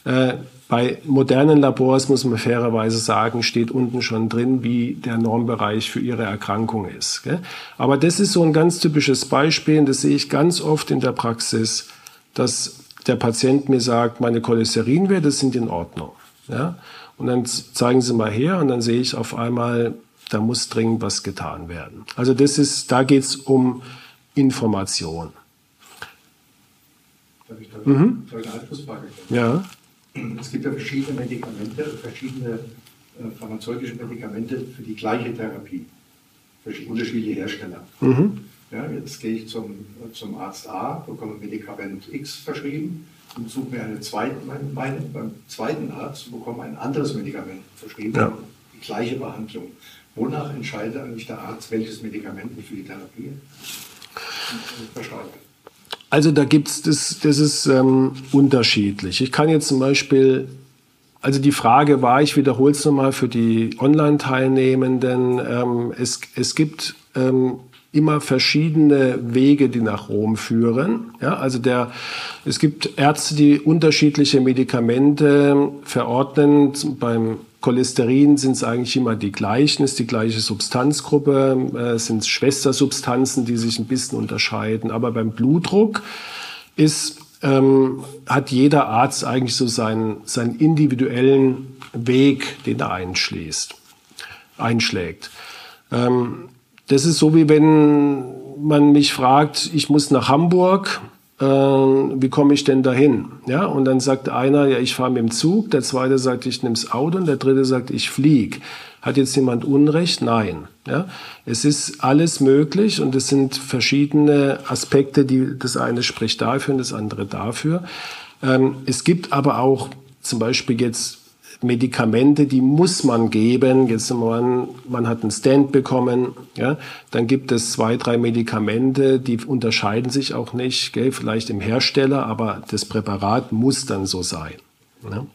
Äh, bei modernen Labors muss man fairerweise sagen, steht unten schon drin, wie der Normbereich für ihre Erkrankung ist. Gell? Aber das ist so ein ganz typisches Beispiel, und das sehe ich ganz oft in der Praxis, dass der Patient mir sagt, meine Cholesterinwerte sind in Ordnung. Ja? Und dann zeigen Sie mal her und dann sehe ich auf einmal, da muss dringend was getan werden. Also das ist, da geht es um Information. Darf ich da mhm. eine stellen? Ja. Es gibt ja verschiedene Medikamente, verschiedene äh, pharmazeutische Medikamente für die gleiche Therapie. Für unterschiedliche Hersteller. Mhm. Ja, jetzt gehe ich zum, zum Arzt A, bekomme Medikament X verschrieben und suche mir eine zweite, meine, meine, beim zweiten Arzt und bekomme ein anderes Medikament verschrieben, ja. die gleiche Behandlung. Wonach entscheidet eigentlich der Arzt, welches Medikament für die Therapie verschreibt? Also da gibt's das, das ist ähm, unterschiedlich. Ich kann jetzt zum Beispiel also die Frage war, ich wiederhole es nochmal für die Online-Teilnehmenden, ähm, es, es gibt ähm, immer verschiedene Wege, die nach Rom führen. Ja, also der, es gibt Ärzte, die unterschiedliche Medikamente verordnen. Beim Cholesterin sind es eigentlich immer die gleichen, ist die gleiche Substanzgruppe, äh, sind Schwestersubstanzen, die sich ein bisschen unterscheiden. Aber beim Blutdruck ist, ähm, hat jeder Arzt eigentlich so seinen, seinen individuellen Weg, den er einschließt, einschlägt. Ähm, das ist so, wie wenn man mich fragt, ich muss nach Hamburg, äh, wie komme ich denn dahin? Ja, und dann sagt einer, ja, ich fahre mit dem Zug, der zweite sagt, ich nehme das Auto und der dritte sagt, ich fliege. Hat jetzt jemand Unrecht? Nein. Ja, es ist alles möglich und es sind verschiedene Aspekte, die das eine spricht dafür und das andere dafür. Ähm, es gibt aber auch zum Beispiel jetzt Medikamente, die muss man geben. Jetzt man, man hat einen Stand bekommen, ja, dann gibt es zwei, drei Medikamente, die unterscheiden sich auch nicht, gell, vielleicht im Hersteller, aber das Präparat muss dann so sein. Ja.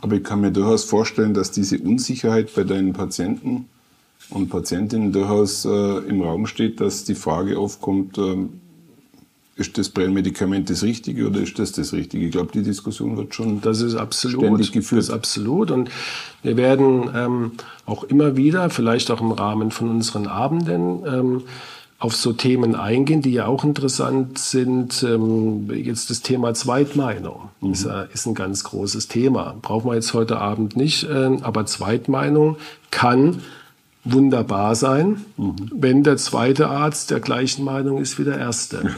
Aber ich kann mir durchaus vorstellen, dass diese Unsicherheit bei deinen Patienten und Patientinnen durchaus äh, im Raum steht, dass die Frage aufkommt, äh, ist das Brennmedikament das Richtige oder ist das das Richtige? Ich glaube, die Diskussion wird schon das ist absolut, ständig geführt. Das ist absolut. Und wir werden ähm, auch immer wieder, vielleicht auch im Rahmen von unseren Abenden, ähm, auf so Themen eingehen, die ja auch interessant sind. Ähm, jetzt das Thema Zweitmeinung mhm. ist, äh, ist, ein ganz großes Thema. Brauchen wir jetzt heute Abend nicht, äh, aber Zweitmeinung kann wunderbar sein, mhm. wenn der zweite Arzt der gleichen Meinung ist wie der erste. [laughs]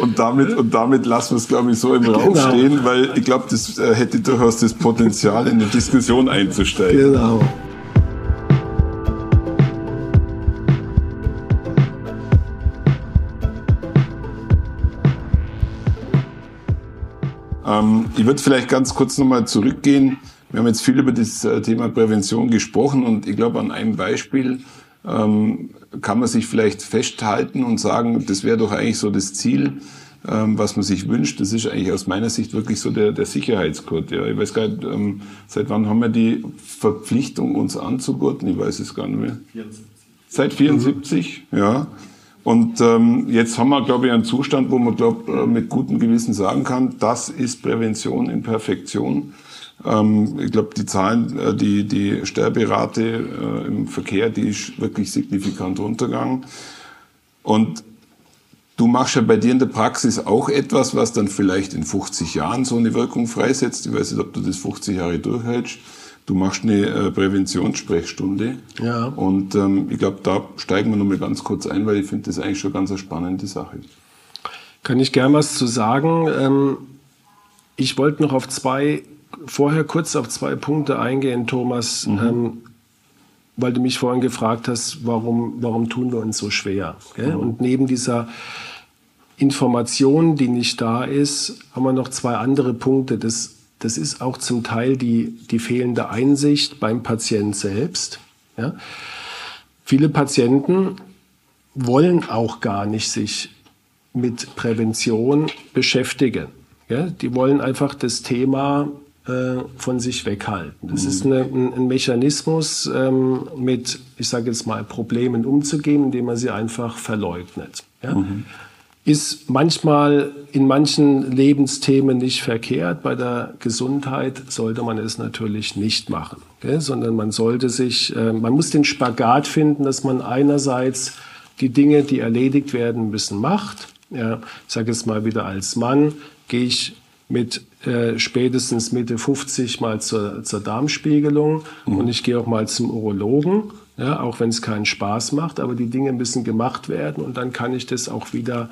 und, damit, und damit lassen wir es, glaube ich, so im Raum genau. stehen, weil ich glaube, das äh, hätte durchaus das Potenzial, in eine Diskussion einzusteigen. Genau. Ähm, ich würde vielleicht ganz kurz nochmal zurückgehen wir haben jetzt viel über das äh, Thema Prävention gesprochen und ich glaube, an einem Beispiel ähm, kann man sich vielleicht festhalten und sagen, das wäre doch eigentlich so das Ziel, ähm, was man sich wünscht. Das ist eigentlich aus meiner Sicht wirklich so der, der Sicherheitscode. Ja. Ich weiß gar nicht, ähm, seit wann haben wir die Verpflichtung, uns anzugurten? Ich weiß es gar nicht mehr. 74. Seit 74, mhm. ja. Und ähm, jetzt haben wir, glaube ich, einen Zustand, wo man, glaube äh, mit gutem Gewissen sagen kann, das ist Prävention in Perfektion. Ähm, ich glaube, die Zahlen, äh, die, die Sterberate äh, im Verkehr, die ist wirklich signifikant runtergegangen. Und du machst ja bei dir in der Praxis auch etwas, was dann vielleicht in 50 Jahren so eine Wirkung freisetzt. Ich weiß nicht, ob du das 50 Jahre durchhältst. Du machst eine äh, Präventionssprechstunde. Ja. Und ähm, ich glaube, da steigen wir nochmal ganz kurz ein, weil ich finde das eigentlich schon ganz eine spannende Sache. Kann ich gern was zu sagen. Ähm, ich wollte noch auf zwei vorher kurz auf zwei Punkte eingehen, Thomas, mhm. ähm, weil du mich vorhin gefragt hast, warum, warum tun wir uns so schwer? Mhm. Und neben dieser Information, die nicht da ist, haben wir noch zwei andere Punkte. Das, das ist auch zum Teil die, die fehlende Einsicht beim Patient selbst. Ja? Viele Patienten wollen auch gar nicht sich mit Prävention beschäftigen. Ja? Die wollen einfach das Thema äh, von sich weghalten. Das mhm. ist eine, ein, ein, Mechanismus, ähm, mit, ich sage jetzt mal, Problemen umzugehen, indem man sie einfach verleugnet. Ja? Mhm. Ist manchmal in manchen Lebensthemen nicht verkehrt. Bei der Gesundheit sollte man es natürlich nicht machen, gell? sondern man sollte sich, äh, man muss den Spagat finden, dass man einerseits die Dinge, die erledigt werden müssen, macht. Ja, ich sage jetzt mal wieder als Mann, gehe ich mit äh, spätestens Mitte 50 mal zur, zur Darmspiegelung mhm. und ich gehe auch mal zum Urologen, ja, auch wenn es keinen Spaß macht, aber die Dinge müssen gemacht werden und dann kann ich das auch wieder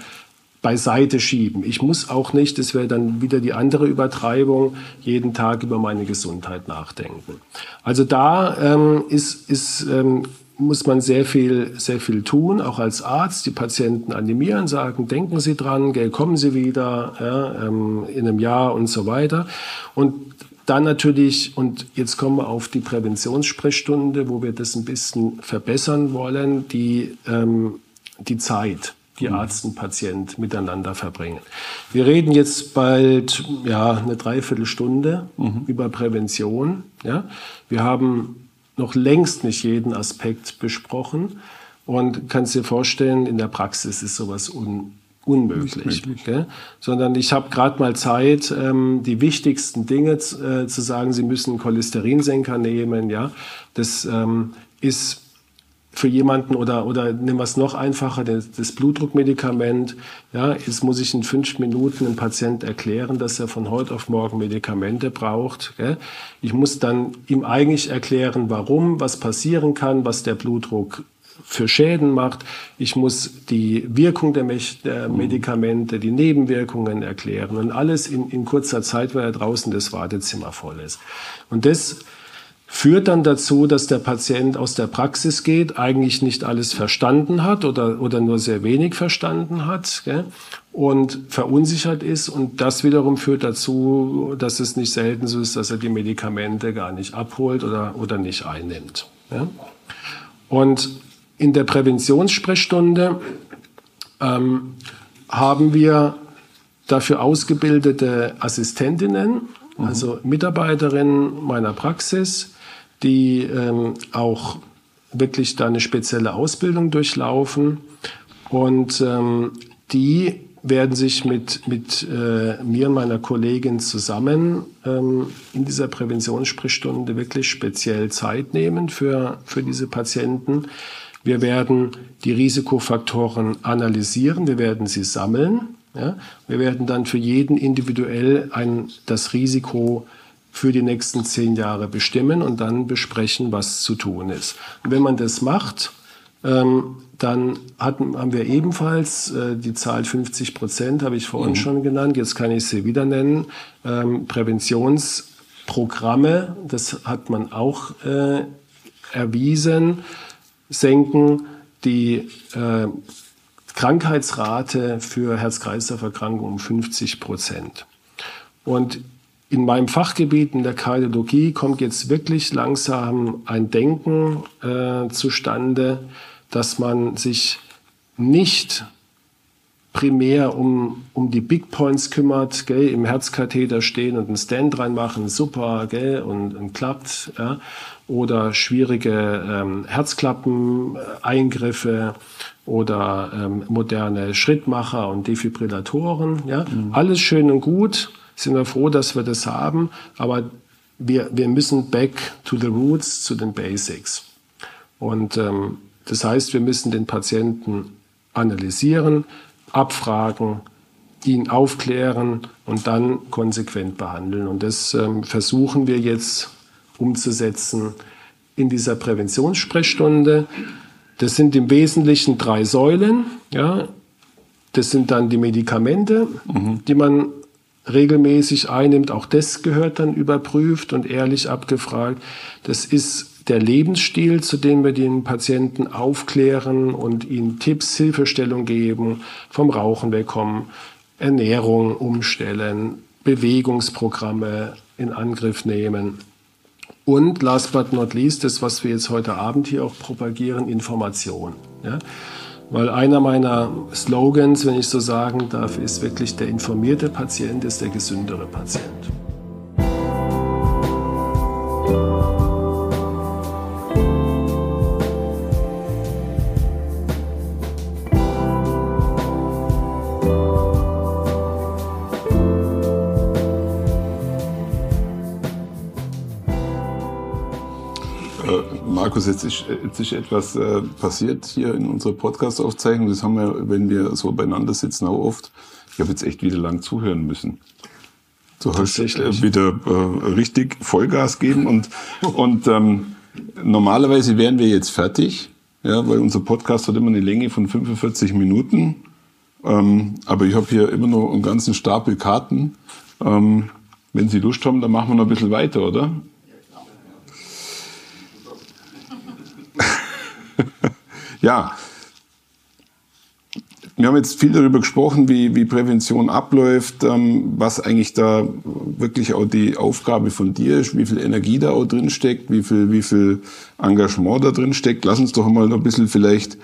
beiseite schieben. Ich muss auch nicht, das wäre dann wieder die andere Übertreibung, jeden Tag über meine Gesundheit nachdenken. Also da ähm, ist, ist ähm, muss man sehr viel, sehr viel tun, auch als Arzt, die Patienten animieren, sagen, denken Sie dran, gell, kommen Sie wieder ja, ähm, in einem Jahr und so weiter. Und dann natürlich, und jetzt kommen wir auf die Präventionssprechstunde, wo wir das ein bisschen verbessern wollen, die, ähm, die Zeit. die Arzt und Patient miteinander verbringen. Wir reden jetzt bald ja eine Dreiviertelstunde mhm. über Prävention. Ja, wir haben noch längst nicht jeden Aspekt besprochen. Und kannst dir vorstellen, in der Praxis ist sowas un unmöglich, sondern ich habe gerade mal Zeit, ähm, die wichtigsten Dinge äh, zu sagen. Sie müssen einen Cholesterinsenker nehmen, ja, das ähm, ist für jemanden oder, oder nehmen wir es noch einfacher, das, das Blutdruckmedikament. Ja, jetzt muss ich in fünf Minuten einem Patient erklären, dass er von heute auf morgen Medikamente braucht. Gell? Ich muss dann ihm eigentlich erklären, warum, was passieren kann, was der Blutdruck für Schäden macht. Ich muss die Wirkung der, der Medikamente, die Nebenwirkungen erklären und alles in, in kurzer Zeit, weil er draußen das Wartezimmer voll ist. Und das führt dann dazu, dass der Patient aus der Praxis geht, eigentlich nicht alles verstanden hat oder, oder nur sehr wenig verstanden hat gell? und verunsichert ist. Und das wiederum führt dazu, dass es nicht selten so ist, dass er die Medikamente gar nicht abholt oder, oder nicht einnimmt. Ja? Und in der Präventionssprechstunde ähm, haben wir dafür ausgebildete Assistentinnen, also Mitarbeiterinnen meiner Praxis, die ähm, auch wirklich da eine spezielle Ausbildung durchlaufen und ähm, die werden sich mit, mit äh, mir und meiner Kollegin zusammen ähm, in dieser Präventionssprechstunde wirklich speziell Zeit nehmen für, für diese Patienten. Wir werden die Risikofaktoren analysieren, wir werden sie sammeln. Ja? Wir werden dann für jeden individuell ein, das Risiko für die nächsten zehn Jahre bestimmen und dann besprechen, was zu tun ist. Und wenn man das macht, ähm, dann hatten, haben wir ebenfalls äh, die Zahl 50 Prozent, habe ich vorhin mhm. schon genannt, jetzt kann ich sie wieder nennen, ähm, Präventionsprogramme, das hat man auch äh, erwiesen, senken die äh, Krankheitsrate für Herz-Kreislauf-Erkrankungen um 50 Prozent. Und in meinem Fachgebiet, in der Kardiologie, kommt jetzt wirklich langsam ein Denken äh, zustande, dass man sich nicht primär um, um die Big Points kümmert, gell, im Herzkatheter stehen und einen Stand reinmachen, super, gell, und, und klappt, ja, oder schwierige ähm, Herzklappen-Eingriffe oder ähm, moderne Schrittmacher und Defibrillatoren, ja, mhm. alles schön und gut, sind wir froh, dass wir das haben, aber wir, wir müssen back to the roots, zu den Basics. Und ähm, das heißt, wir müssen den Patienten analysieren, abfragen, ihn aufklären und dann konsequent behandeln. Und das ähm, versuchen wir jetzt umzusetzen in dieser Präventionssprechstunde. Das sind im Wesentlichen drei Säulen. Ja. Das sind dann die Medikamente, mhm. die man regelmäßig einnimmt. Auch das gehört dann überprüft und ehrlich abgefragt. Das ist der Lebensstil, zu dem wir den Patienten aufklären und ihnen Tipps, Hilfestellung geben, vom Rauchen wegkommen, Ernährung umstellen, Bewegungsprogramme in Angriff nehmen. Und last but not least, das, was wir jetzt heute Abend hier auch propagieren, Information. Ja? Weil einer meiner Slogans, wenn ich so sagen darf, ist wirklich, der informierte Patient ist der gesündere Patient. Ist, jetzt ist etwas äh, passiert hier in unserer Podcast-Aufzeichnung. Das haben wir, wenn wir so beieinander sitzen, auch oft. Ich habe jetzt echt wieder lang zuhören müssen. Du hast äh, wieder äh, richtig Vollgas geben und, und ähm, normalerweise wären wir jetzt fertig, ja, weil unser Podcast hat immer eine Länge von 45 Minuten. Ähm, aber ich habe hier immer noch einen ganzen Stapel Karten. Ähm, wenn Sie Lust haben, dann machen wir noch ein bisschen weiter, oder? Ja, wir haben jetzt viel darüber gesprochen, wie, wie Prävention abläuft, ähm, was eigentlich da wirklich auch die Aufgabe von dir ist, wie viel Energie da auch drin steckt, wie viel, wie viel Engagement da drin steckt. Lass uns doch mal noch ein bisschen vielleicht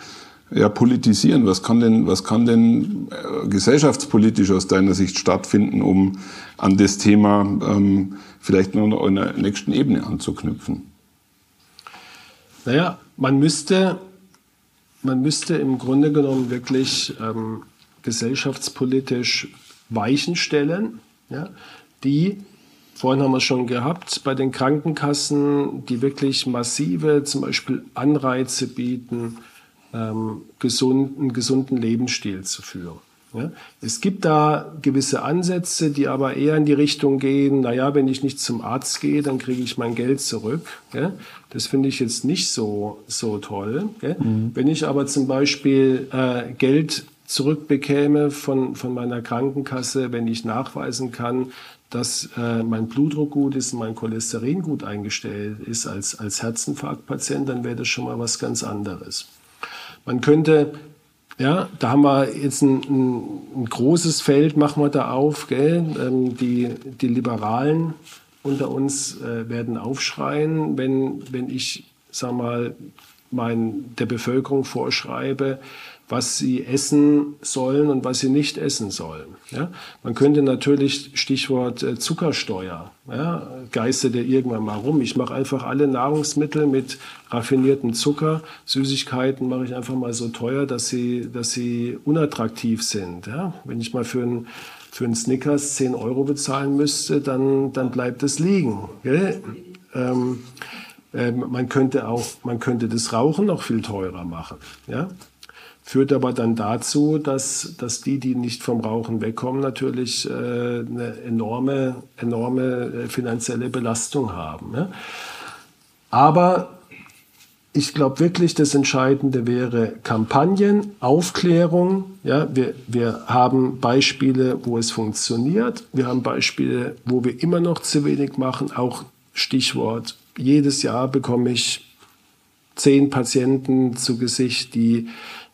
ja, politisieren? Was kann denn, was kann denn äh, gesellschaftspolitisch aus deiner Sicht stattfinden, um an das Thema ähm, vielleicht noch in der nächsten Ebene anzuknüpfen? Naja, man müsste, man müsste im Grunde genommen wirklich ähm, gesellschaftspolitisch Weichen stellen, ja, die Vorhin haben wir es schon gehabt, bei den Krankenkassen, die wirklich massive zum Beispiel Anreize bieten, ähm, gesund, einen gesunden Lebensstil zu führen. Ja? Es gibt da gewisse Ansätze, die aber eher in die Richtung gehen, naja, wenn ich nicht zum Arzt gehe, dann kriege ich mein Geld zurück. Ja? Das finde ich jetzt nicht so, so toll. Mhm. Wenn ich aber zum Beispiel äh, Geld zurückbekäme von, von meiner Krankenkasse, wenn ich nachweisen kann, dass äh, mein Blutdruck gut ist und mein Cholesterin gut eingestellt ist als, als Herzinfarktpatient, dann wäre das schon mal was ganz anderes. Man könnte, ja, da haben wir jetzt ein, ein, ein großes Feld, machen wir da auf? Ähm, die, die Liberalen unter uns äh, werden aufschreien, wenn, wenn ich, sag mal, mein, der Bevölkerung vorschreibe, was sie essen sollen und was sie nicht essen sollen. Ja? Man könnte natürlich, Stichwort äh, Zuckersteuer, ja, geistert ja irgendwann mal rum. Ich mache einfach alle Nahrungsmittel mit raffiniertem Zucker, Süßigkeiten mache ich einfach mal so teuer, dass sie, dass sie unattraktiv sind. Ja? Wenn ich mal für ein für einen Snickers 10 Euro bezahlen müsste, dann, dann bleibt es liegen. Ähm, äh, man, könnte auch, man könnte das Rauchen noch viel teurer machen. Ja? Führt aber dann dazu, dass, dass die, die nicht vom Rauchen wegkommen, natürlich äh, eine enorme, enorme äh, finanzielle Belastung haben. Ne? Aber ich glaube wirklich, das Entscheidende wäre Kampagnen, Aufklärung. Ja, wir, wir haben Beispiele, wo es funktioniert. Wir haben Beispiele, wo wir immer noch zu wenig machen. Auch Stichwort, jedes Jahr bekomme ich zehn Patienten zu Gesicht, die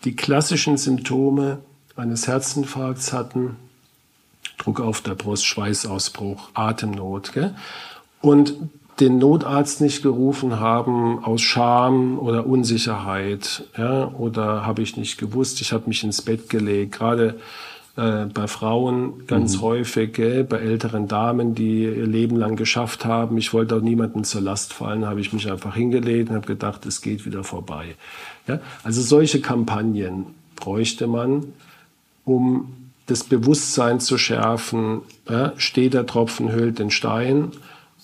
die klassischen Symptome eines Herzinfarkts hatten. Druck auf der Brust, Schweißausbruch, Atemnot. Gell? Und den Notarzt nicht gerufen haben aus Scham oder Unsicherheit. Ja? Oder habe ich nicht gewusst, ich habe mich ins Bett gelegt. Gerade äh, bei Frauen ganz mhm. häufig, gell? bei älteren Damen, die ihr Leben lang geschafft haben. Ich wollte auch niemandem zur Last fallen, habe ich mich einfach hingelegt und habe gedacht, es geht wieder vorbei. Ja? Also solche Kampagnen bräuchte man, um das Bewusstsein zu schärfen, ja? steht der Tropfen, hüllt den Stein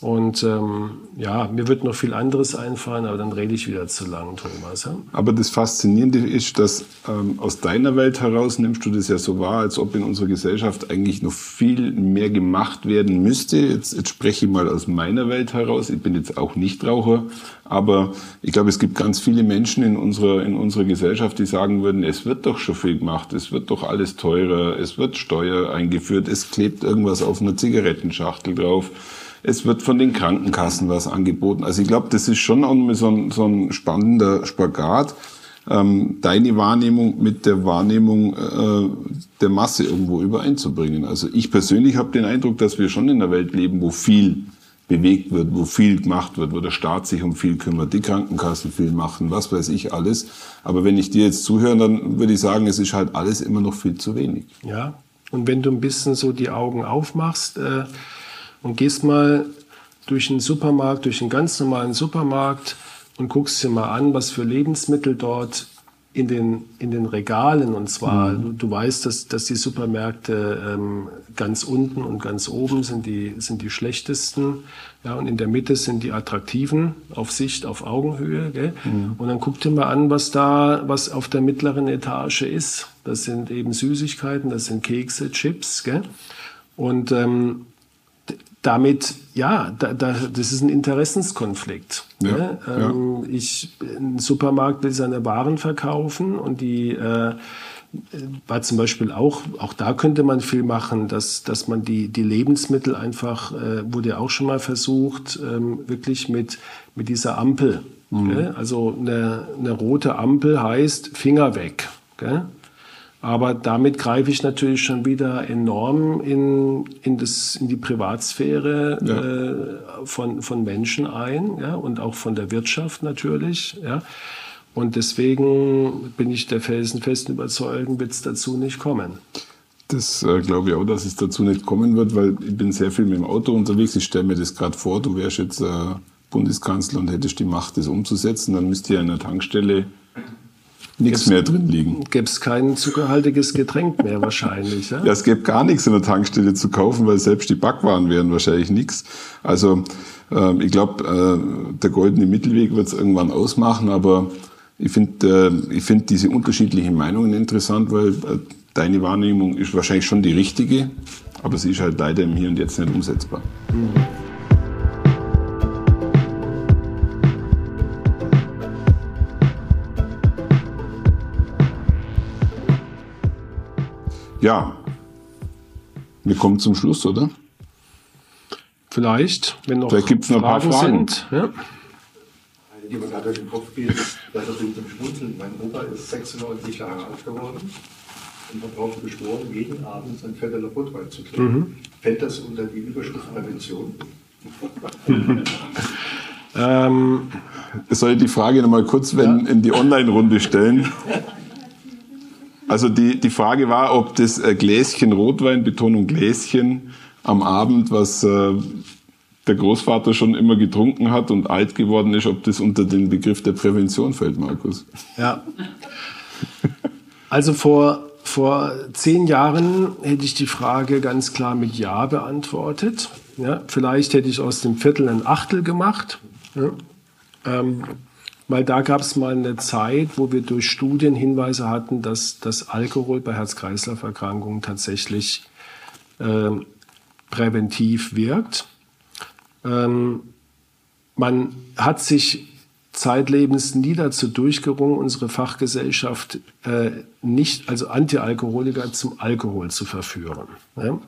und ähm, ja, mir wird noch viel anderes einfallen, aber dann rede ich wieder zu lang, Thomas. Ja? Aber das Faszinierende ist, dass ähm, aus deiner Welt heraus nimmst du das ja so wahr, als ob in unserer Gesellschaft eigentlich noch viel mehr gemacht werden müsste. Jetzt, jetzt spreche ich mal aus meiner Welt heraus. Ich bin jetzt auch Nichtraucher, aber ich glaube, es gibt ganz viele Menschen in unserer, in unserer Gesellschaft, die sagen würden, es wird doch schon viel gemacht, es wird doch alles teurer, es wird Steuer eingeführt, es klebt irgendwas auf einer Zigarettenschachtel drauf es wird von den Krankenkassen was angeboten. Also ich glaube, das ist schon auch so ein, so ein spannender Spagat, ähm, deine Wahrnehmung mit der Wahrnehmung äh, der Masse irgendwo übereinzubringen. Also ich persönlich habe den Eindruck, dass wir schon in einer Welt leben, wo viel bewegt wird, wo viel gemacht wird, wo der Staat sich um viel kümmert, die Krankenkassen viel machen, was weiß ich alles. Aber wenn ich dir jetzt zuhöre, dann würde ich sagen, es ist halt alles immer noch viel zu wenig. Ja, und wenn du ein bisschen so die Augen aufmachst, äh und gehst mal durch einen Supermarkt, durch einen ganz normalen Supermarkt und guckst dir mal an, was für Lebensmittel dort in den, in den Regalen und zwar, mhm. du, du, weißt, dass, dass die Supermärkte ähm, ganz unten und ganz oben sind die, sind die schlechtesten ja, und in der Mitte sind die attraktiven auf Sicht, auf Augenhöhe. Gell? Mhm. Und dann guck dir mal an, was da, was auf der mittleren Etage ist. Das sind eben Süßigkeiten, das sind Kekse, Chips. Gell? Und ähm, damit, ja, da, da, das ist ein Interessenskonflikt. Ja, ne? ähm, ja. Ich, ein Supermarkt will seine Waren verkaufen und die äh, war zum Beispiel auch, auch da könnte man viel machen, dass, dass man die, die Lebensmittel einfach, äh, wurde ja auch schon mal versucht, ähm, wirklich mit, mit dieser Ampel. Mhm. Also eine, eine rote Ampel heißt Finger weg. Gell? Aber damit greife ich natürlich schon wieder enorm in, in, das, in die Privatsphäre ja. äh, von, von Menschen ein ja, und auch von der Wirtschaft natürlich. Ja. Und deswegen bin ich der felsenfesten Überzeugung, wird es dazu nicht kommen. Das äh, glaube ich auch, dass es dazu nicht kommen wird, weil ich bin sehr viel mit dem Auto unterwegs. Ich stelle mir das gerade vor, du wärst jetzt äh, Bundeskanzler und hättest die Macht, das umzusetzen. Dann müsste ja in der Tankstelle nichts mehr drin liegen. Gäbe es kein zuckerhaltiges Getränk mehr wahrscheinlich. Ja? ja, es gäbe gar nichts in der Tankstelle zu kaufen, weil selbst die Backwaren wären wahrscheinlich nichts. Also äh, ich glaube, äh, der goldene Mittelweg wird es irgendwann ausmachen, aber ich finde äh, ich finde diese unterschiedlichen Meinungen interessant, weil äh, deine Wahrnehmung ist wahrscheinlich schon die richtige, aber sie ist halt leider im Hier und Jetzt nicht umsetzbar. Mhm. Ja, wir kommen zum Schluss, oder? Vielleicht, wenn noch Vielleicht gibt's noch Fragen, ein paar Fragen. sind. Ja? Eine, die mir gerade durch den Kopf geht, dass das mit dem Schmunzeln. Mein Opa ist 96 Jahre alt geworden und hat darauf geschworen, jeden Abend sein Vetteler Rotwein zu trinken. Mhm. Fällt das unter die Überschrift Prävention? [laughs] ähm, Soll ich die Frage nochmal kurz wenn, ja. in die Online-Runde stellen? [laughs] Also die, die Frage war, ob das äh, Gläschen Rotwein, Betonung Gläschen, am Abend, was äh, der Großvater schon immer getrunken hat und alt geworden ist, ob das unter den Begriff der Prävention fällt, Markus. Ja. Also vor, vor zehn Jahren hätte ich die Frage ganz klar mit Ja beantwortet. Ja, vielleicht hätte ich aus dem Viertel ein Achtel gemacht. Ja. Ähm, weil da gab es mal eine Zeit, wo wir durch Studien Hinweise hatten, dass das Alkohol bei Herz-Kreislauf-Erkrankungen tatsächlich äh, präventiv wirkt. Ähm, man hat sich zeitlebens nie dazu durchgerungen, unsere Fachgesellschaft äh, nicht, also Antialkoholiker zum Alkohol zu verführen. Ja?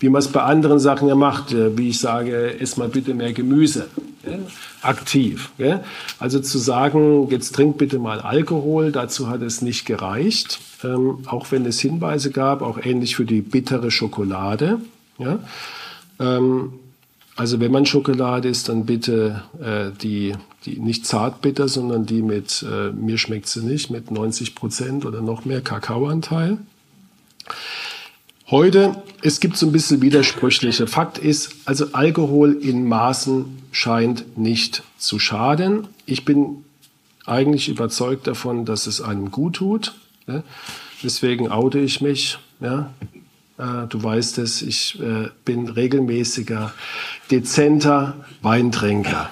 Wie man es bei anderen Sachen ja macht, äh, wie ich sage, ess mal bitte mehr Gemüse, ja? aktiv. Ja? Also zu sagen, jetzt trink bitte mal Alkohol, dazu hat es nicht gereicht, ähm, auch wenn es Hinweise gab, auch ähnlich für die bittere Schokolade. Ja? Ähm, also wenn man Schokolade isst, dann bitte äh, die, die nicht zartbitter, sondern die mit, äh, mir schmeckt sie nicht, mit 90 Prozent oder noch mehr Kakaoanteil. Heute, es gibt so ein bisschen widersprüchliche. Fakt ist, also Alkohol in Maßen scheint nicht zu schaden. Ich bin eigentlich überzeugt davon, dass es einem gut tut. Ja? Deswegen oute ich mich. Ja? Äh, du weißt es, ich äh, bin regelmäßiger, dezenter Weintrinker.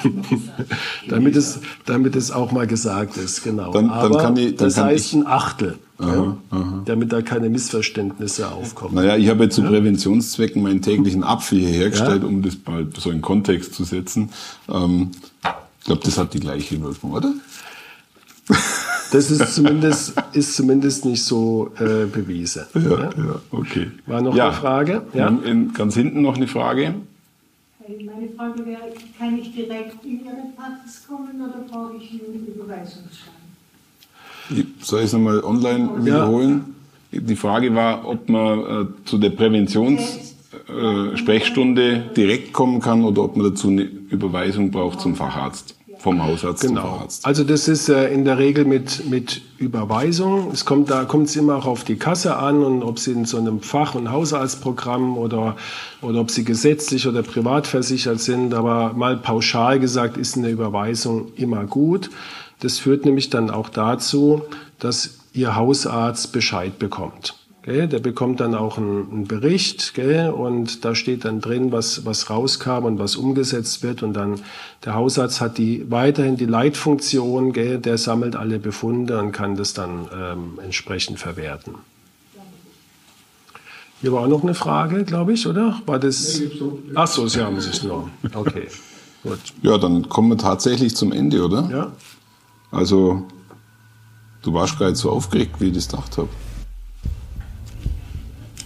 [laughs] damit, es, damit es auch mal gesagt ist, genau. Dann, dann kann ich, dann das kann heißt ich, ein Achtel. Aha, aha. damit da keine Missverständnisse aufkommen. Naja, ich habe jetzt zu Präventionszwecken meinen täglichen Apfel hier hergestellt, ja? um das mal so in Kontext zu setzen. Ähm, ich glaube, das hat die gleiche Wirkung, oder? [laughs] Das ist zumindest, ist zumindest nicht so äh, bewiesen. Ja, ja, ja, okay. War noch ja. eine Frage? Ja. In, ganz hinten noch eine Frage. Meine Frage wäre, kann ich direkt in Ihre Praxis kommen oder brauche ich einen Überweisungsschein? Soll ich es nochmal online wiederholen? Die Frage war, ob man äh, zu der Präventionssprechstunde äh, direkt kommen kann oder ob man dazu eine Überweisung braucht zum Facharzt vom Hausarzt genau. zum Facharzt. Also das ist äh, in der Regel mit, mit Überweisung. Es kommt, da kommt es immer auch auf die Kasse an und ob Sie in so einem Fach- und Hausarztprogramm oder, oder ob Sie gesetzlich oder privat versichert sind. Aber mal pauschal gesagt ist eine Überweisung immer gut. Das führt nämlich dann auch dazu, dass Ihr Hausarzt Bescheid bekommt. Gell? Der bekommt dann auch einen, einen Bericht gell? und da steht dann drin, was, was rauskam und was umgesetzt wird. Und dann der Hausarzt hat die, weiterhin die Leitfunktion, gell? der sammelt alle Befunde und kann das dann ähm, entsprechend verwerten. Hier war auch noch eine Frage, glaube ich, oder? War das? Ach so, Sie haben sich noch. Okay, gut. Ja, dann kommen wir tatsächlich zum Ende, oder? Ja. Also, du warst gerade so aufgeregt, wie ich das gedacht habe.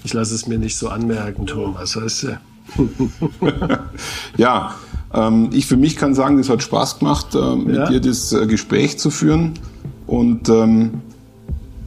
Ich lasse es mir nicht so anmerken, Thomas. Weißt du? [laughs] ja, ähm, ich für mich kann sagen, es hat Spaß gemacht, äh, mit ja. dir das äh, Gespräch zu führen. Und ähm,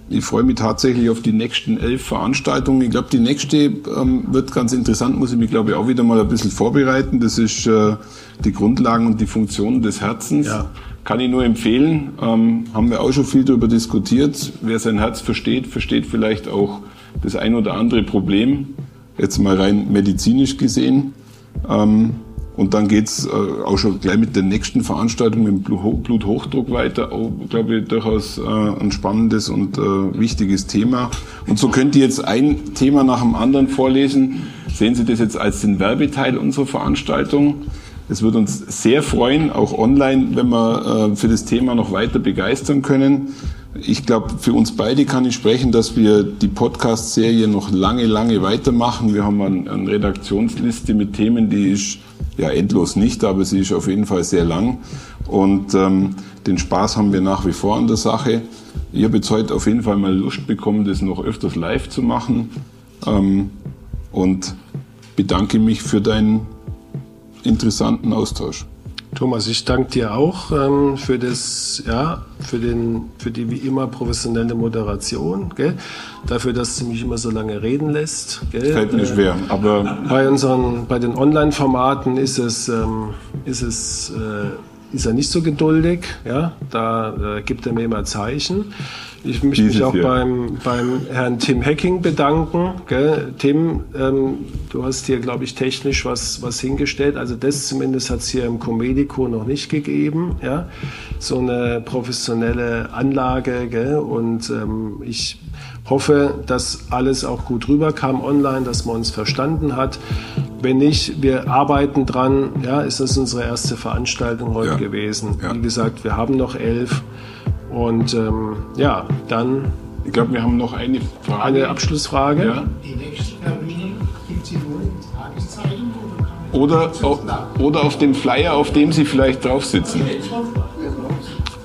ich freue mich tatsächlich auf die nächsten elf Veranstaltungen. Ich glaube, die nächste ähm, wird ganz interessant, muss ich mich, glaube ich, auch wieder mal ein bisschen vorbereiten. Das ist äh, die Grundlagen und die Funktionen des Herzens. Ja kann ich nur empfehlen. Ähm, haben wir auch schon viel darüber diskutiert. Wer sein Herz versteht, versteht vielleicht auch das ein oder andere Problem. Jetzt mal rein medizinisch gesehen. Ähm, und dann geht's äh, auch schon gleich mit der nächsten Veranstaltung mit dem Bluthochdruck weiter. Auch, glaube ich, durchaus äh, ein spannendes und äh, wichtiges Thema. Und so könnt ihr jetzt ein Thema nach dem anderen vorlesen. Sehen Sie das jetzt als den Werbeteil unserer Veranstaltung? Es wird uns sehr freuen, auch online, wenn wir äh, für das Thema noch weiter begeistern können. Ich glaube, für uns beide kann ich sprechen, dass wir die Podcast-Serie noch lange, lange weitermachen. Wir haben eine, eine Redaktionsliste mit Themen, die ist ja endlos nicht, aber sie ist auf jeden Fall sehr lang. Und ähm, den Spaß haben wir nach wie vor an der Sache. Ich habe jetzt heute auf jeden Fall mal Lust bekommen, das noch öfters live zu machen. Ähm, und bedanke mich für deinen interessanten Austausch. Thomas, ich danke dir auch ähm, für das, ja, für den, für die wie immer professionelle Moderation, gell? Dafür, dass du mich immer so lange reden lässt, gell? Fällt mir äh, schwer, aber bei unseren, bei den Online-Formaten ist es, ähm, ist es äh, ist er nicht so geduldig. Ja? Da äh, gibt er mir immer Zeichen. Ich möchte mich auch beim, beim Herrn Tim Hacking bedanken. Gell? Tim, ähm, du hast hier, glaube ich, technisch was, was hingestellt. Also das zumindest hat es hier im Comedico noch nicht gegeben. Ja? So eine professionelle Anlage. Gell? Und ähm, ich hoffe, dass alles auch gut rüberkam online, dass man uns verstanden hat. Wenn nicht, wir arbeiten dran. Ja, ist das unsere erste Veranstaltung heute ja. gewesen. Ja. Wie gesagt, wir haben noch elf. Und ähm, ja, dann. Ich glaube, wir haben noch eine Frage. Eine Abschlussfrage. Ja. Die nächsten Termine gibt es nur in Tageszeitung oder, oder auf dem Flyer, auf dem Sie vielleicht drauf sitzen.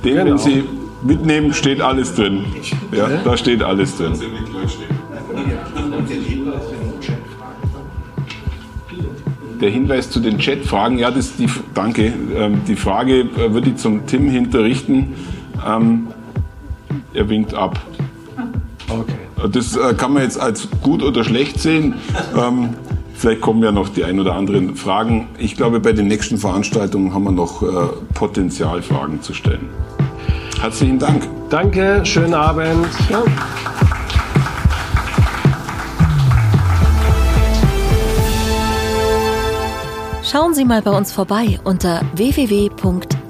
Den, genau. wenn Sie mitnehmen, steht alles drin. Ja, da steht alles drin. Der Hinweis zu den Chatfragen, ja, das die, danke. Ähm, die Frage äh, würde ich zum Tim hinterrichten. Ähm, er winkt ab. Okay. Das äh, kann man jetzt als gut oder schlecht sehen. Ähm, vielleicht kommen ja noch die ein oder anderen Fragen. Ich glaube, bei den nächsten Veranstaltungen haben wir noch äh, Potenzial, Fragen zu stellen. Herzlichen Dank. Danke, schönen Abend. Ja. Schauen Sie mal bei uns vorbei unter